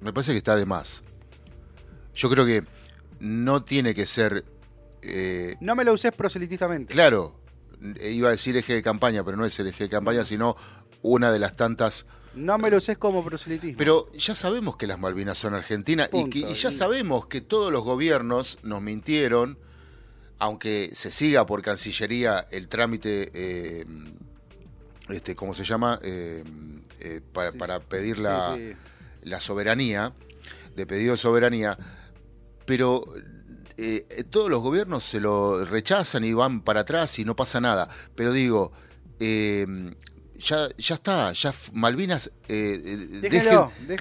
me parece que está de más. Yo creo que no tiene que ser eh, no me lo uses proselitistamente. Claro, eh, iba a decir eje de campaña, pero no es el eje de campaña, sino una de las tantas... No me lo uses como proselitismo. Pero ya sabemos que las Malvinas son argentinas y, que, ya sabemos que todos los gobiernos nos mintieron, aunque se siga por Cancillería el trámite, eh, este, ¿cómo se llama? para, pedir la, la soberanía, de pedido de soberanía, pero eh, eh, todos los gobiernos se lo rechazan y van para atrás y no pasa nada. Pero digo, em, ya, ya está, ya Malvinas, eh,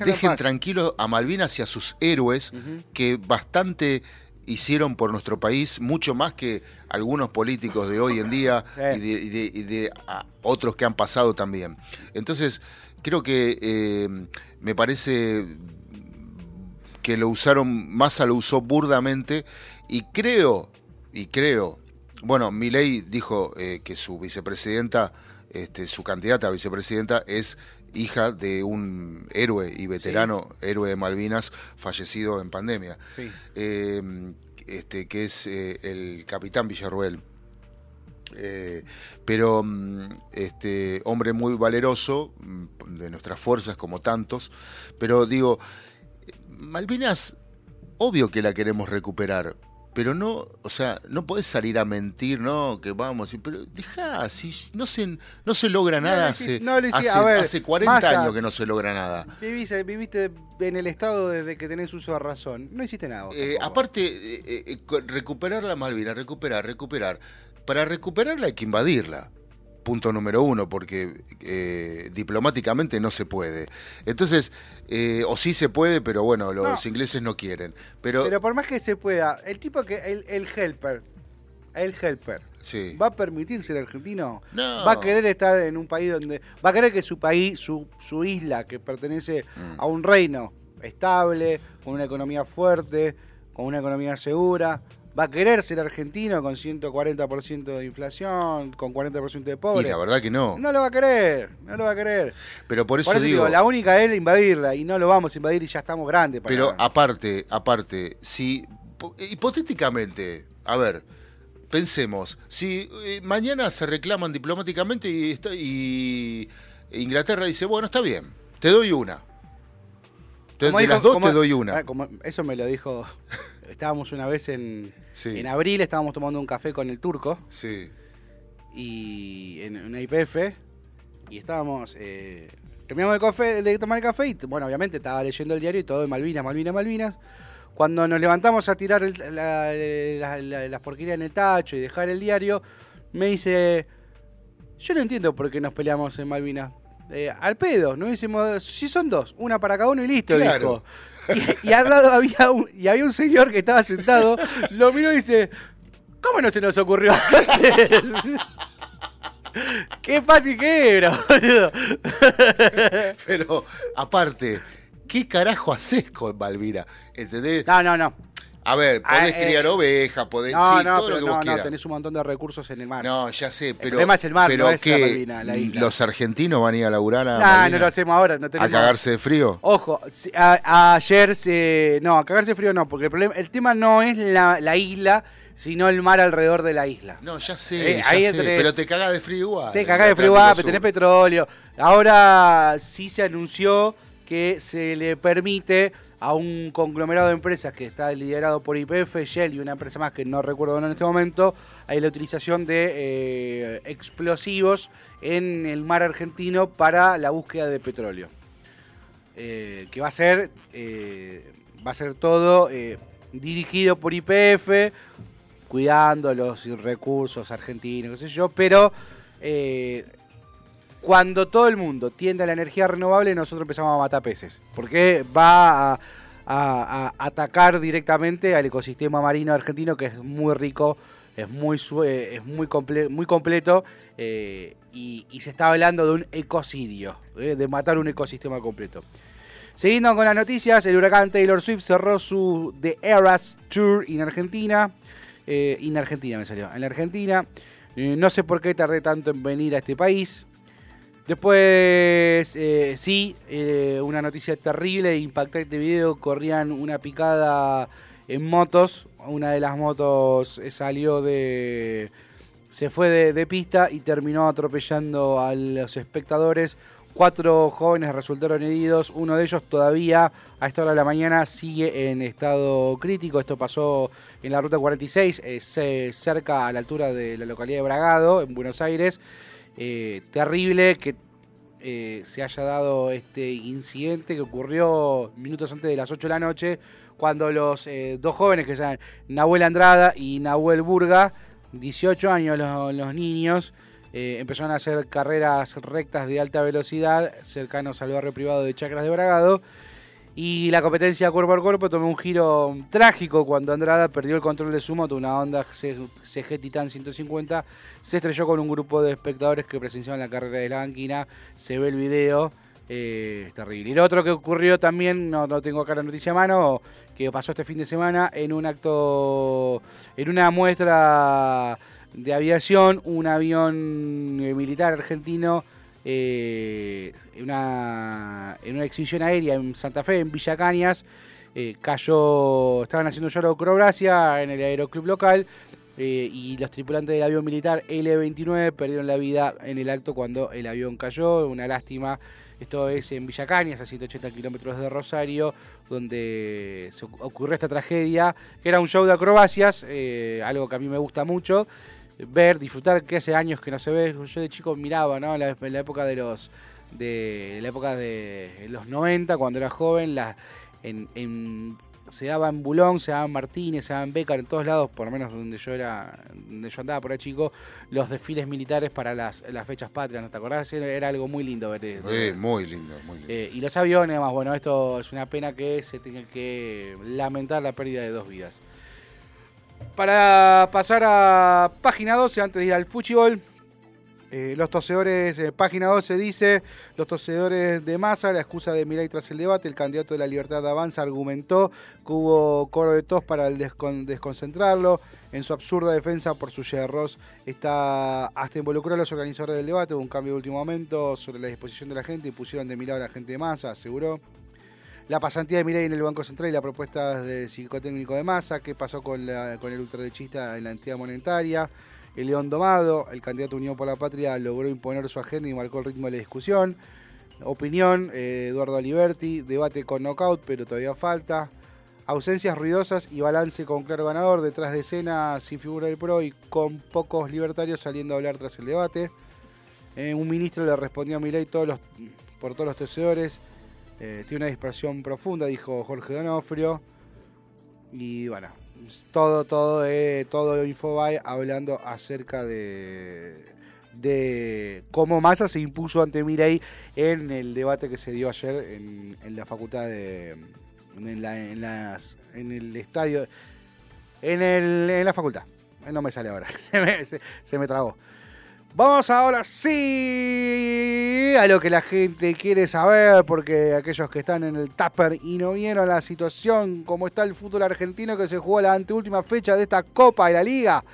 dejen, tranquilo a Malvinas y a sus héroes que bastante hicieron por nuestro país, mucho más que algunos políticos de hoy en día y de, otros que han pasado también. Entonces, creo que em, me parece que lo usaron, Massa lo usó burdamente y creo, y creo, bueno, Milei dijo eh, que su vicepresidenta, este, su candidata a vicepresidenta es hija de un héroe y veterano, héroe de Malvinas, fallecido en pandemia, eh, este, que es eh, el capitán Villarruel. Pero mm, este hombre muy valeroso mm, de nuestras fuerzas como tantos pero digo Malvinas, obvio que la queremos recuperar, pero no, o sea, no podés salir a mentir, ¿no? Que vamos, pero deja, si no se, no se logra nada hace, hace, 40 años que no se logra nada. Viviste, viviste en el estado desde que tenés uso de razón, no hiciste nada. Eh, aparte, eh, eh, recuperar la Malvinas, recuperar, recuperar. Para recuperarla hay que invadirla punto número uno, porque eh, diplomáticamente no se puede. Entonces, eh, o sí se puede, pero bueno, los ingleses no quieren. Pero, pero por más que se pueda, el tipo que, el, el helper, el helper, ¿va a permitir ser argentino? No. ¿Va a querer estar en un país donde, va a querer que su país, su, su isla, que pertenece mm. a un reino estable, con una economía fuerte, con una economía segura, va a querer ser argentino con 140% de inflación, con 40% de pobres. Y la verdad que no. No lo va a querer, no lo va a querer. Pero por eso, digo, la única es invadirla y no lo vamos a invadir y ya estamos grandes. Para pero aparte, aparte, si hipotéticamente, a ver, pensemos, si eh, mañana se reclaman diplomáticamente y, está, y Inglaterra dice, bueno, está bien, te doy una. de las dos te doy una. Ah, eso me lo dijo estábamos una vez en, en abril, estábamos tomando un café con el turco. Sí. Y en una IPF. Y estábamos. Eh, terminamos de, café, de tomar el café y, bueno, obviamente estaba leyendo el diario y todo de Malvinas, Malvinas, Malvinas. Cuando nos levantamos a tirar las porquerías en el tacho y dejar el diario, me dice: Yo no entiendo por qué nos peleamos en Malvinas. Eh, al pedo, no hicimos. Si son dos, una para cada uno y listo, dijo. Y, al lado había un, y había un señor que estaba sentado, lo miró y dice, ¿cómo no se nos ocurrió Qué fácil que era, boludo. Pero, aparte, ¿qué carajo haces con Malvina? ¿Entendés? No, no, no. A ver, podés ah, criar eh, ovejas, podés. No, sí, no, todo lo que no, no, tenés un montón de recursos en el mar. No, ya sé, pero. El problema es el mar, pero no es que la Malvina, la isla. ¿Los argentinos van a ir a laburar a.? No, no lo hacemos ahora. No tenemos... ¿A cagarse de frío? Ojo, ayer se. No, a cagarse de frío no, porque el, problema, el tema no es la, la isla, sino el mar alrededor de la isla. No, ya sé, eh, ya sé pero te cagas de frío igual. Te cagás de frío igual, pero tenés petróleo. Ahora sí se anunció que se le permite a un conglomerado de empresas que está liderado por IPF, Shell y una empresa más que no recuerdo en este momento, hay la utilización de eh, explosivos en el mar argentino para la búsqueda de petróleo. Eh, que va a ser, eh, va a ser todo dirigido por IPF, cuidando los recursos argentinos, qué sé yo, pero cuando todo el mundo tiende a la energía renovable, nosotros empezamos a matar peces. Porque va a, atacar directamente al ecosistema marino argentino, que es muy rico, es muy, eh, es muy, muy completo, eh, y, se está hablando de un ecocidio, eh, de matar un ecosistema completo. Siguiendo con las noticias, el huracán Taylor Swift cerró su The Eras Tour en Argentina. en Argentina me salió. En la Argentina. no sé por qué tardé tanto en venir a este país. Después, eh, sí, eh, una noticia terrible impactante video. Corrían una picada en motos. Una de las motos eh, salió de. Se fue de, pista y terminó atropellando a los espectadores. Cuatro jóvenes resultaron heridos. Uno de ellos todavía a esta hora de la mañana sigue en estado crítico. Esto pasó en la ruta 46, cerca a la altura de la localidad de Bragado, en Buenos Aires. Eh, terrible que eh, se haya dado este incidente que ocurrió minutos antes de las 8 de la noche, cuando los eh, dos jóvenes que se llaman Nahuel Andrada y Nahuel Burga, 18 años los, niños, empezaron a hacer carreras rectas de alta velocidad cercanos al barrio privado de Chacras de Bragado y la competencia cuerpo a cuerpo tomó un giro trágico cuando Andrada perdió el control de su moto, una Honda CG Titan 150, se estrelló con un grupo de espectadores que presenciaban la carrera de la banquina. Se ve el video, eh, terrible. Y lo otro que ocurrió también, no, no tengo acá la noticia a mano, que pasó este fin de semana en un acto, en una muestra de aviación, un avión eh, militar argentino eh, una, en una exhibición aérea en Santa Fe, en Villa Cañas. Eh, cayó, estaban haciendo lloro acrobacia en el aeroclub local eh, y los tripulantes del avión militar L-29 perdieron la vida en el acto cuando el avión cayó. Una lástima. Esto es en Villa Cañas, a 180 kilómetros de Rosario, donde se ocurrió esta tragedia, que era un show de acrobacias, algo que a mí me gusta mucho ver, disfrutar, que hace años que no se ve. Yo de chico miraba, ¿no? En la, época de los de la época de los 90, cuando era joven, la, en, se daba en Bulón, se daba en Martínez, se daba en Becar, en todos lados, por lo menos donde yo era, donde yo andaba por ahí chico, los desfiles militares para las, las fechas patrias, ¿no te acordás? Era, algo muy lindo ver eso. muy lindo, muy lindo. Eh, y los aviones, más bueno, esto es una pena que se tenga que lamentar la pérdida de dos vidas. Para pasar a página 12, antes de ir al fútbol, eh, los tosedores, eh, página 12 dice, los tosedores de masa, la excusa de Milay tras el debate, el candidato de la Libertad de Avanza argumentó que hubo coro de tos para desconcentrarlo. En su absurda defensa por su yerros, está hasta involucró a los organizadores del debate, hubo un cambio de último momento sobre la disposición de la gente y pusieron de mi lado a la gente de masa, aseguró la pasantía de Milei en el Banco Central y la propuesta del psicotécnico de masa, qué pasó con, con el ultraderechista en la entidad monetaria, el León Domado, el candidato Unión por la Patria logró imponer su agenda y marcó el ritmo de la discusión. Opinión, eh, Eduardo Aliberti, debate con knockout, pero todavía falta. Ausencias ruidosas y balance con claro ganador, detrás de escena sin figura del PRO y con pocos libertarios saliendo a hablar tras el debate. Eh, un ministro le respondió a Milei todos los, por todos los tejedores eh, tiene una dispersión profunda, dijo Jorge Donofrio. Y bueno, todo, todo, eh, todo Infobae hablando acerca de, de cómo Massa se impuso ante Mirei en el debate que se dio ayer en, la facultad de. En, la, en, las, en el estadio. En, el, en la facultad. No me sale ahora. Se me, se me tragó. Vamos ahora sí a lo que la gente quiere saber, porque aquellos que están en el Tupper y no vieron la situación, cómo está el fútbol argentino que se jugó la anteúltima fecha de esta Copa de la Liga,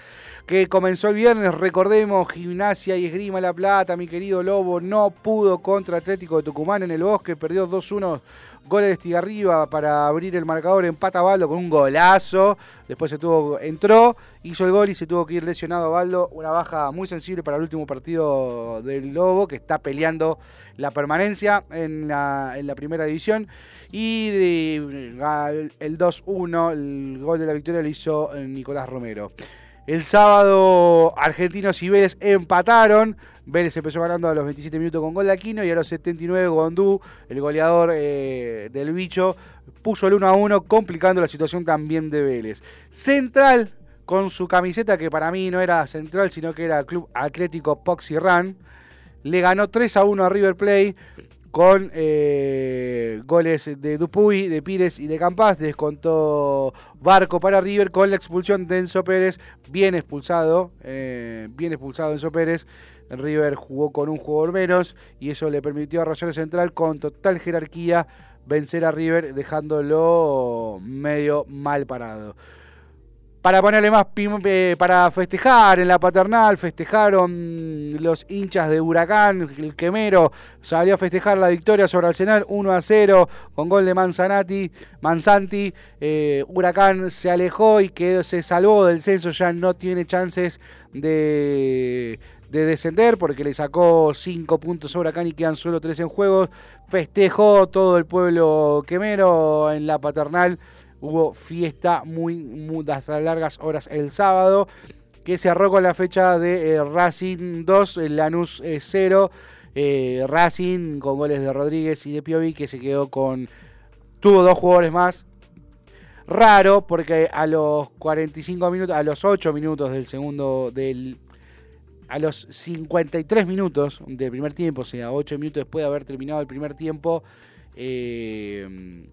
que comenzó el viernes, recordemos, Gimnasia y Esgrima La Plata, mi querido Lobo, no pudo contra Atlético de Tucumán en el Bosque, perdió 2-1 Goles de Estigarriba para abrir el marcador, empata Baldo con un golazo. Después se tuvo, entró, hizo el gol y se tuvo que ir lesionado Baldo. Una baja muy sensible para el último partido del Lobo, que está peleando la permanencia en la, primera división. Y el 2-1, el gol de la victoria lo hizo Nicolás Romero. El sábado Argentinos y Vélez empataron. Vélez empezó ganando a los 27 minutos con gol de Aquino y a los 79 Gondú, el goleador eh, del bicho, puso el 1 a 1, complicando la situación también de Vélez. Central, con su camiseta que para mí no era Central, sino que era Club Atlético Poxy Run, le ganó 3 a 1 a River Plate con eh, goles de Dupuy, de Pires y de Campas. Descontó Barco para River con la expulsión de Enzo Pérez. Bien expulsado, eh, bien expulsado Enzo Pérez. River jugó con un jugador menos y eso le permitió a Rosario Central con total jerarquía vencer a River dejándolo medio mal parado para ponerle más eh, para festejar en la paternal, festejaron los hinchas de Huracán, el quemero salió a festejar la victoria sobre Arsenal 1 a 0 con gol de Manzanati, Manzanti, eh, Huracán se alejó y quedó, se salvó del censo, ya no tiene chances de, de descender porque le sacó 5 puntos a Huracán y quedan solo 3 en juego, festejó todo el pueblo quemero en la paternal hubo fiesta muy, muy hasta largas horas el sábado, que cerró con la fecha de eh, Racing 2, Lanús 0. Eh, eh, Racing con goles de Rodríguez y de Piovi, que se quedó con. Tuvo dos jugadores más. Raro, porque a los 45 minutos, a los 8 minutos del segundo, del a los 53 minutos del primer tiempo, o sea, 8 minutos después de haber terminado el primer tiempo, eh,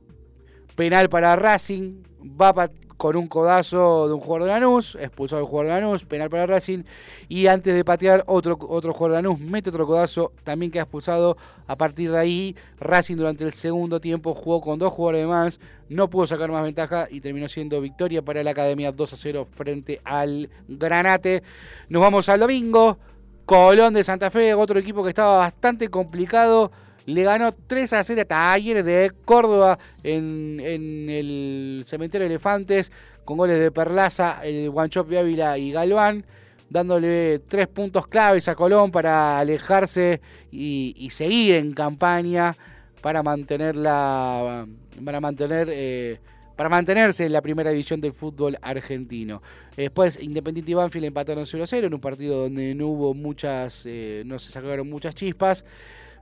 Penal para Racing. Va con un codazo de un jugador de Lanús. Expulsado el jugador de Lanús. Penal para Racing. Y antes de patear, otro, otro jugador de Lanús mete otro codazo. También queda expulsado. A partir de ahí, Racing durante el segundo tiempo jugó con dos jugadores más. No pudo sacar más ventaja y terminó siendo victoria para la Academia 2 a 0 frente al Granate. Nos vamos al domingo. Colón de Santa Fe, otro equipo que estaba bastante complicado le ganó 3 a 0 a Talleres de Córdoba en, el Cementerio de Elefantes con goles de Perlaza, el Guanchop de Ávila y Galván, dándole tres puntos claves a Colón para alejarse y, seguir en campaña para mantenerla para mantener eh, para mantenerse en la primera división del fútbol argentino. Después Independiente y Banfield empataron 0-0 en un partido donde no hubo muchas, eh, no se sacaron muchas chispas.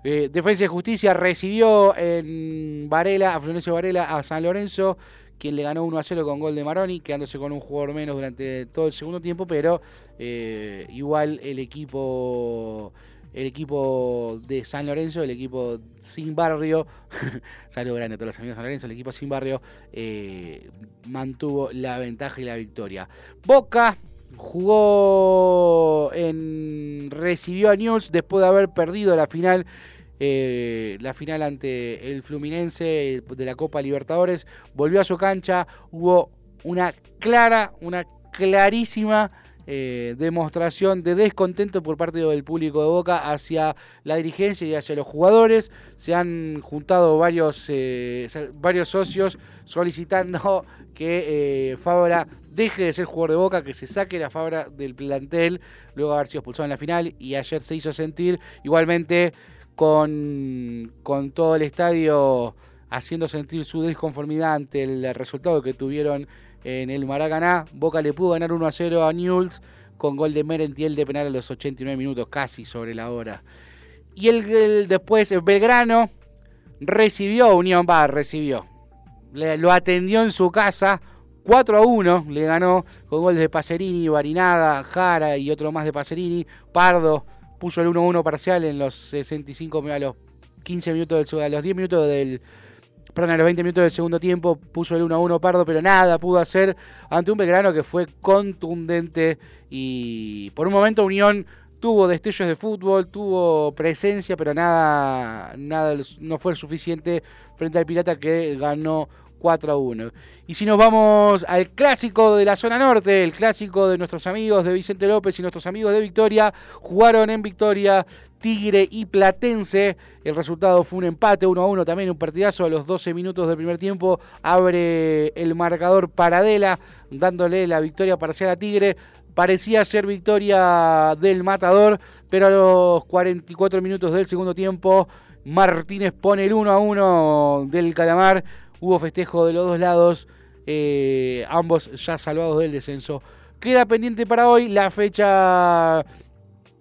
Eh, Defensa y Justicia recibió en Varela, a Florencio Varela, a San Lorenzo, quien le ganó 1 a 0 con gol de Maroni, quedándose con un jugador menos durante todo el segundo tiempo, pero eh, igual el equipo el equipo de San Lorenzo, el equipo sin barrio, saludo grande a todos los amigos de San Lorenzo, el equipo sin barrio eh, mantuvo la ventaja y la victoria. Boca jugó en recibió a News después de haber perdido la final eh, la final ante el Fluminense de la Copa Libertadores. Volvió a su cancha hubo una clara una clarísima eh, demostración de descontento por parte del público de Boca hacia la dirigencia y hacia los jugadores. Se han juntado varios, eh, varios socios solicitando que Fabra deje de ser jugador de Boca, que se saque la Fabra del plantel, luego de haber sido expulsado en la final y ayer se hizo sentir igualmente con, con todo el estadio haciendo sentir su desconformidad ante el resultado que tuvieron en el Maracaná. Boca le pudo ganar 1 a 0 a Newell's con gol de Merentiel de penal a los 89 minutos, casi sobre la hora. Y el, después Belgrano recibió, Unión Bar recibió, lo atendió en su casa 4 a 1 le ganó con goles de Pacerini, Barinaga, Jara y otro más de Pacerini. Pardo puso el 1 1 parcial en los 65 a los 15 minutos del a los 10 minutos del perdón, a los 20 minutos del segundo tiempo puso el 1 1 Pardo, pero nada pudo hacer ante un Belgrano que fue contundente y por un momento Unión tuvo destellos de fútbol, tuvo presencia, pero nada nada no fue suficiente frente al Pirata que ganó 4 a 1. Y si nos vamos al clásico de la zona norte, el clásico de nuestros amigos de Vicente López y nuestros amigos de Victoria, jugaron en Victoria Tigre y Platense. El resultado fue un empate 1 a 1, también un partidazo a los 12 minutos del primer tiempo. Abre el marcador Paradela, dándole la victoria parcial a Tigre. Parecía ser victoria del matador, pero a los 44 minutos del segundo tiempo, Martínez pone el 1 a 1 del Calamar. Hubo festejo de los dos lados, eh, ambos ya salvados del descenso. Queda pendiente para hoy la fecha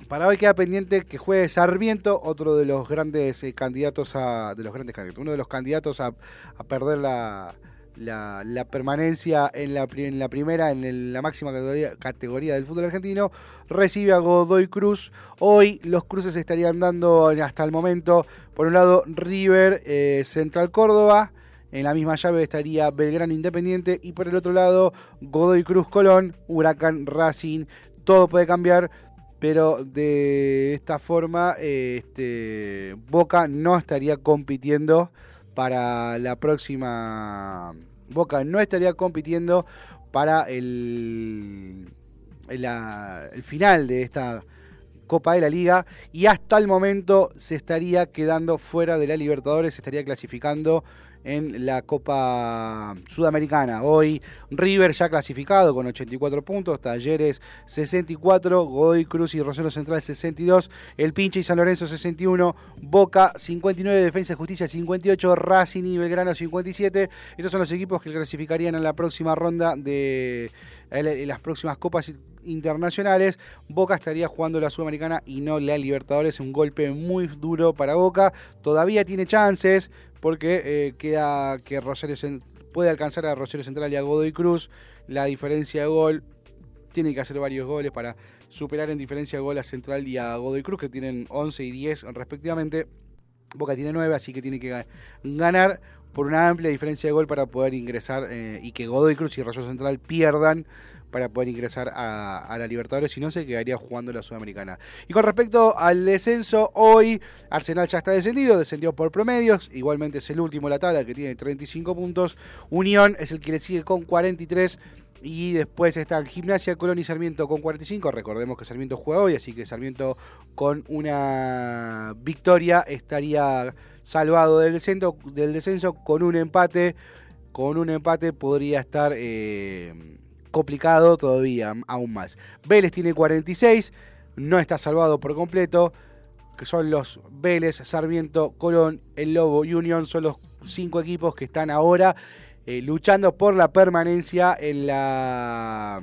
para hoy queda pendiente que juegue Sarmiento, otro de los grandes eh, candidatos a. de los grandes candidatos, uno de los candidatos a, perder la, permanencia en la, en la primera, en la máxima categoría, del fútbol argentino, recibe a Godoy Cruz. Hoy los cruces estarían dando hasta el momento, por un lado, River eh, Central Córdoba. En la misma llave estaría Belgrano Independiente y por el otro lado Godoy Cruz Colón, Huracán Racing. Todo puede cambiar pero de esta forma este, Boca no estaría compitiendo para la próxima... Boca no estaría compitiendo para el, el, final de esta Copa de la Liga y hasta el momento se estaría quedando fuera de la Libertadores, se estaría clasificando en la Copa Sudamericana. Hoy River ya clasificado con 84 puntos, Talleres 64, Godoy Cruz y Rosario Central 62, El Pinche y San Lorenzo 61, Boca 59, Defensa y Justicia 58, Racing y Belgrano 57. Estos son los equipos que clasificarían en la próxima ronda de las próximas copas internacionales. Boca estaría jugando la Sudamericana y no la Libertadores. Un golpe muy duro para Boca. Todavía tiene chances, porque eh, queda que Rosario puede alcanzar a Rosario Central y a Godoy Cruz. La diferencia de gol tiene que hacer varios goles para superar en diferencia de gol a Central y a Godoy Cruz, que tienen 11 y 10 respectivamente. Boca tiene 9, así que tiene que ganar por una amplia diferencia de gol para poder ingresar eh, y que Godoy Cruz y Rosario Central pierdan para poder ingresar a, la Libertadores, si no se quedaría jugando la Sudamericana. Y con respecto al descenso, hoy Arsenal ya está descendido, descendió por promedios, igualmente es el último de la tabla que tiene 35 puntos, Unión es el que le sigue con 43 y después está Gimnasia, Colón y Sarmiento con 45. Recordemos que Sarmiento juega hoy, así que Sarmiento con una victoria estaría salvado del descenso, del descenso con un empate. Con un empate podría estar eh, complicado todavía, aún más. Vélez tiene 46, no está salvado por completo, que son los Vélez, Sarmiento, Colón, El Lobo y Unión, son los cinco equipos que están ahora eh, luchando por la permanencia en la,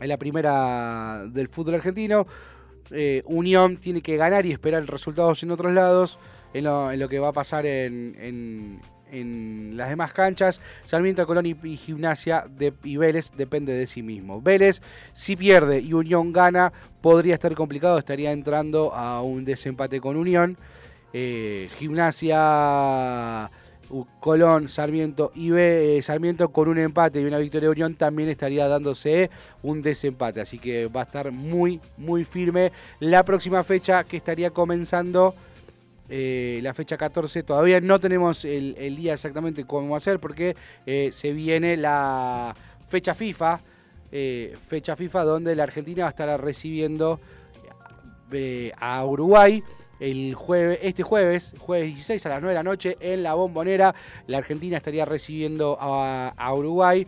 en la primera del fútbol argentino. Eh, Unión tiene que ganar y esperar resultados en otros lados, en lo, que va a pasar en en las demás canchas. Sarmiento, Colón y, Gimnasia de, y Vélez depende de sí mismo. Vélez, si pierde y Unión gana, podría estar complicado, estaría entrando a un desempate con Unión. Eh, gimnasia, Colón, Sarmiento y eh, Sarmiento con un empate y una victoria de Unión también estaría dándose un desempate. Así que va a estar muy, muy firme la próxima fecha que estaría comenzando eh, la fecha 14. Todavía no tenemos el, día exactamente cómo va a ser porque eh, se viene la fecha FIFA. Eh, fecha FIFA donde la Argentina va a estar recibiendo a Uruguay el jueves, este jueves, jueves 16 a las 9 de la noche en la bombonera. La Argentina estaría recibiendo a Uruguay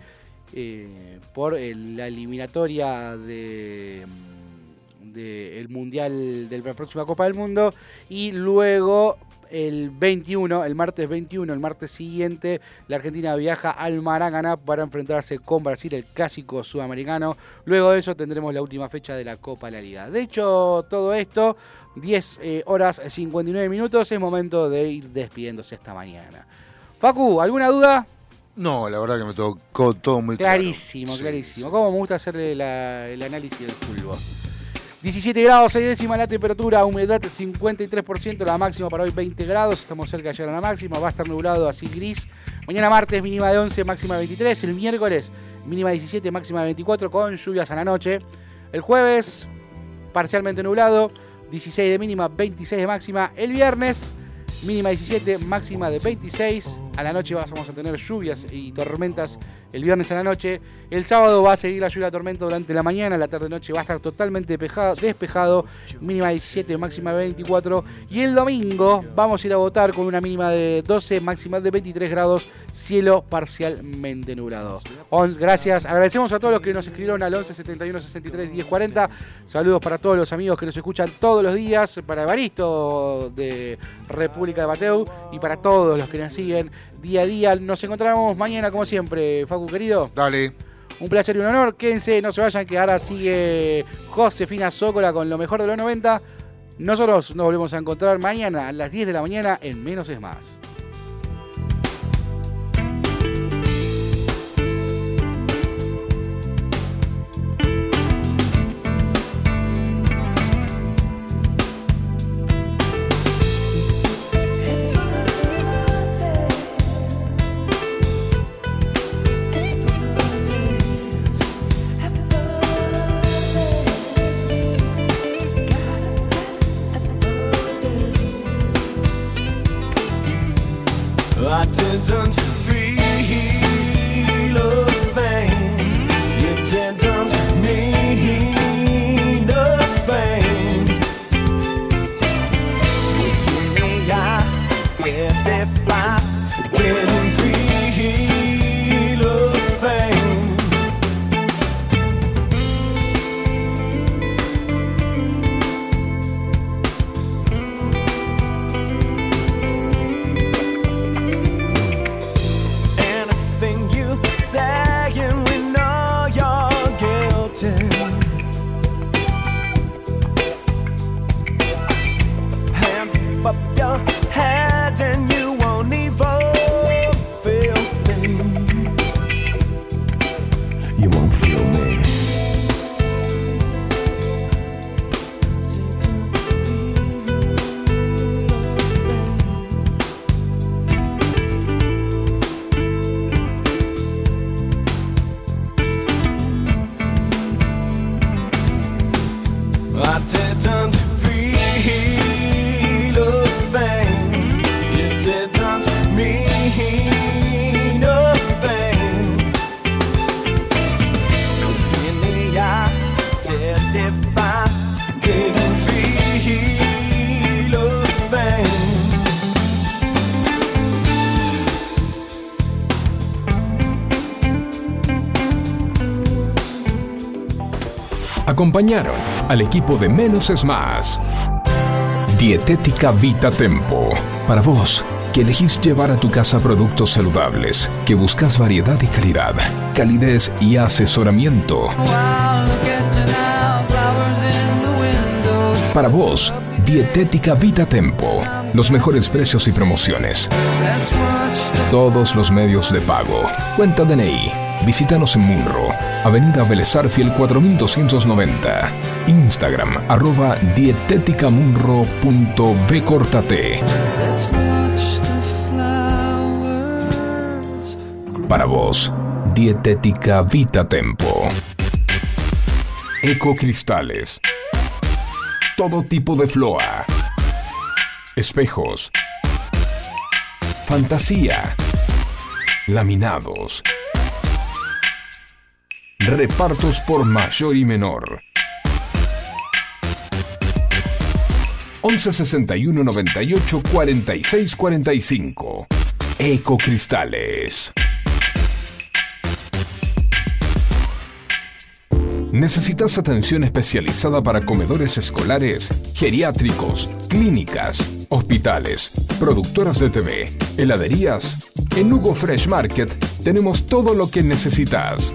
por la eliminatoria de del Mundial de la próxima Copa del Mundo. Y luego el 21, el martes 21, el martes siguiente, la Argentina viaja al Maracaná para enfrentarse con Brasil, el clásico sudamericano. Luego de eso tendremos la última fecha de la Copa de la Liga. De hecho, todo esto, 10 eh, horas 59 minutos, es momento de ir despidiéndose esta mañana. Facu, ¿alguna duda? No, la verdad que me tocó todo muy clarísimo. Clarísimo, clarísimo. Cómo me gusta hacerle el análisis del fútbol. 17 grados, 6 décimas la temperatura, humedad 53%, la máxima para hoy 20 grados, estamos cerca de llegar a la máxima, va a estar nublado así gris. Mañana martes mínima de 11, máxima de 23, el miércoles mínima de 17, máxima de 24 con lluvias a la noche. El jueves parcialmente nublado, 16 de mínima, 26 de máxima. El viernes mínima 17, máxima de 26 a la noche vamos a tener lluvias y tormentas el viernes a la noche. El sábado va a seguir la lluvia y tormenta durante la mañana, la tarde-noche va a estar totalmente despejado, mínima de 17, máxima de 24. Y el domingo vamos a ir a votar con una mínima de 12, máxima de 23 grados, cielo parcialmente nublado. Gracias, agradecemos a todos los que nos escribieron al 11 71 63 10 40. Saludos para todos los amigos que nos escuchan todos los días, para Evaristo de República de Mateu y para todos los que nos siguen día a día. Nos encontramos mañana como siempre, Facu querido. Dale. Un placer y un honor. Quédense, no se vayan, que ahora sigue Josefina Zócola con lo mejor de los 90. Nosotros nos volvemos a encontrar mañana a las 10 de la mañana en Menos es Más. Acompañaron al equipo de Menos es Más. Dietética Vita Tempo. Para vos, que elegís llevar a tu casa productos saludables, que buscas variedad y calidad, calidez y asesoramiento. Para vos, Dietética Vita Tempo. Los mejores precios y promociones. Todos los medios de pago. Cuenta DNI Visítanos en Munro, Avenida Fiel 4290. Instagram, arroba dieteticamunro.bcortate. Para vos, Dietética Vita Tempo. Ecocristales. Todo tipo de floa. Espejos. Fantasía. Laminados Repartos por mayor y menor. 11 61 98 46 45. Ecocristales. ¿Necesitas atención especializada para comedores escolares, geriátricos, clínicas, hospitales, productoras de TV, heladerías? En Hugo Fresh Market tenemos todo lo que necesitas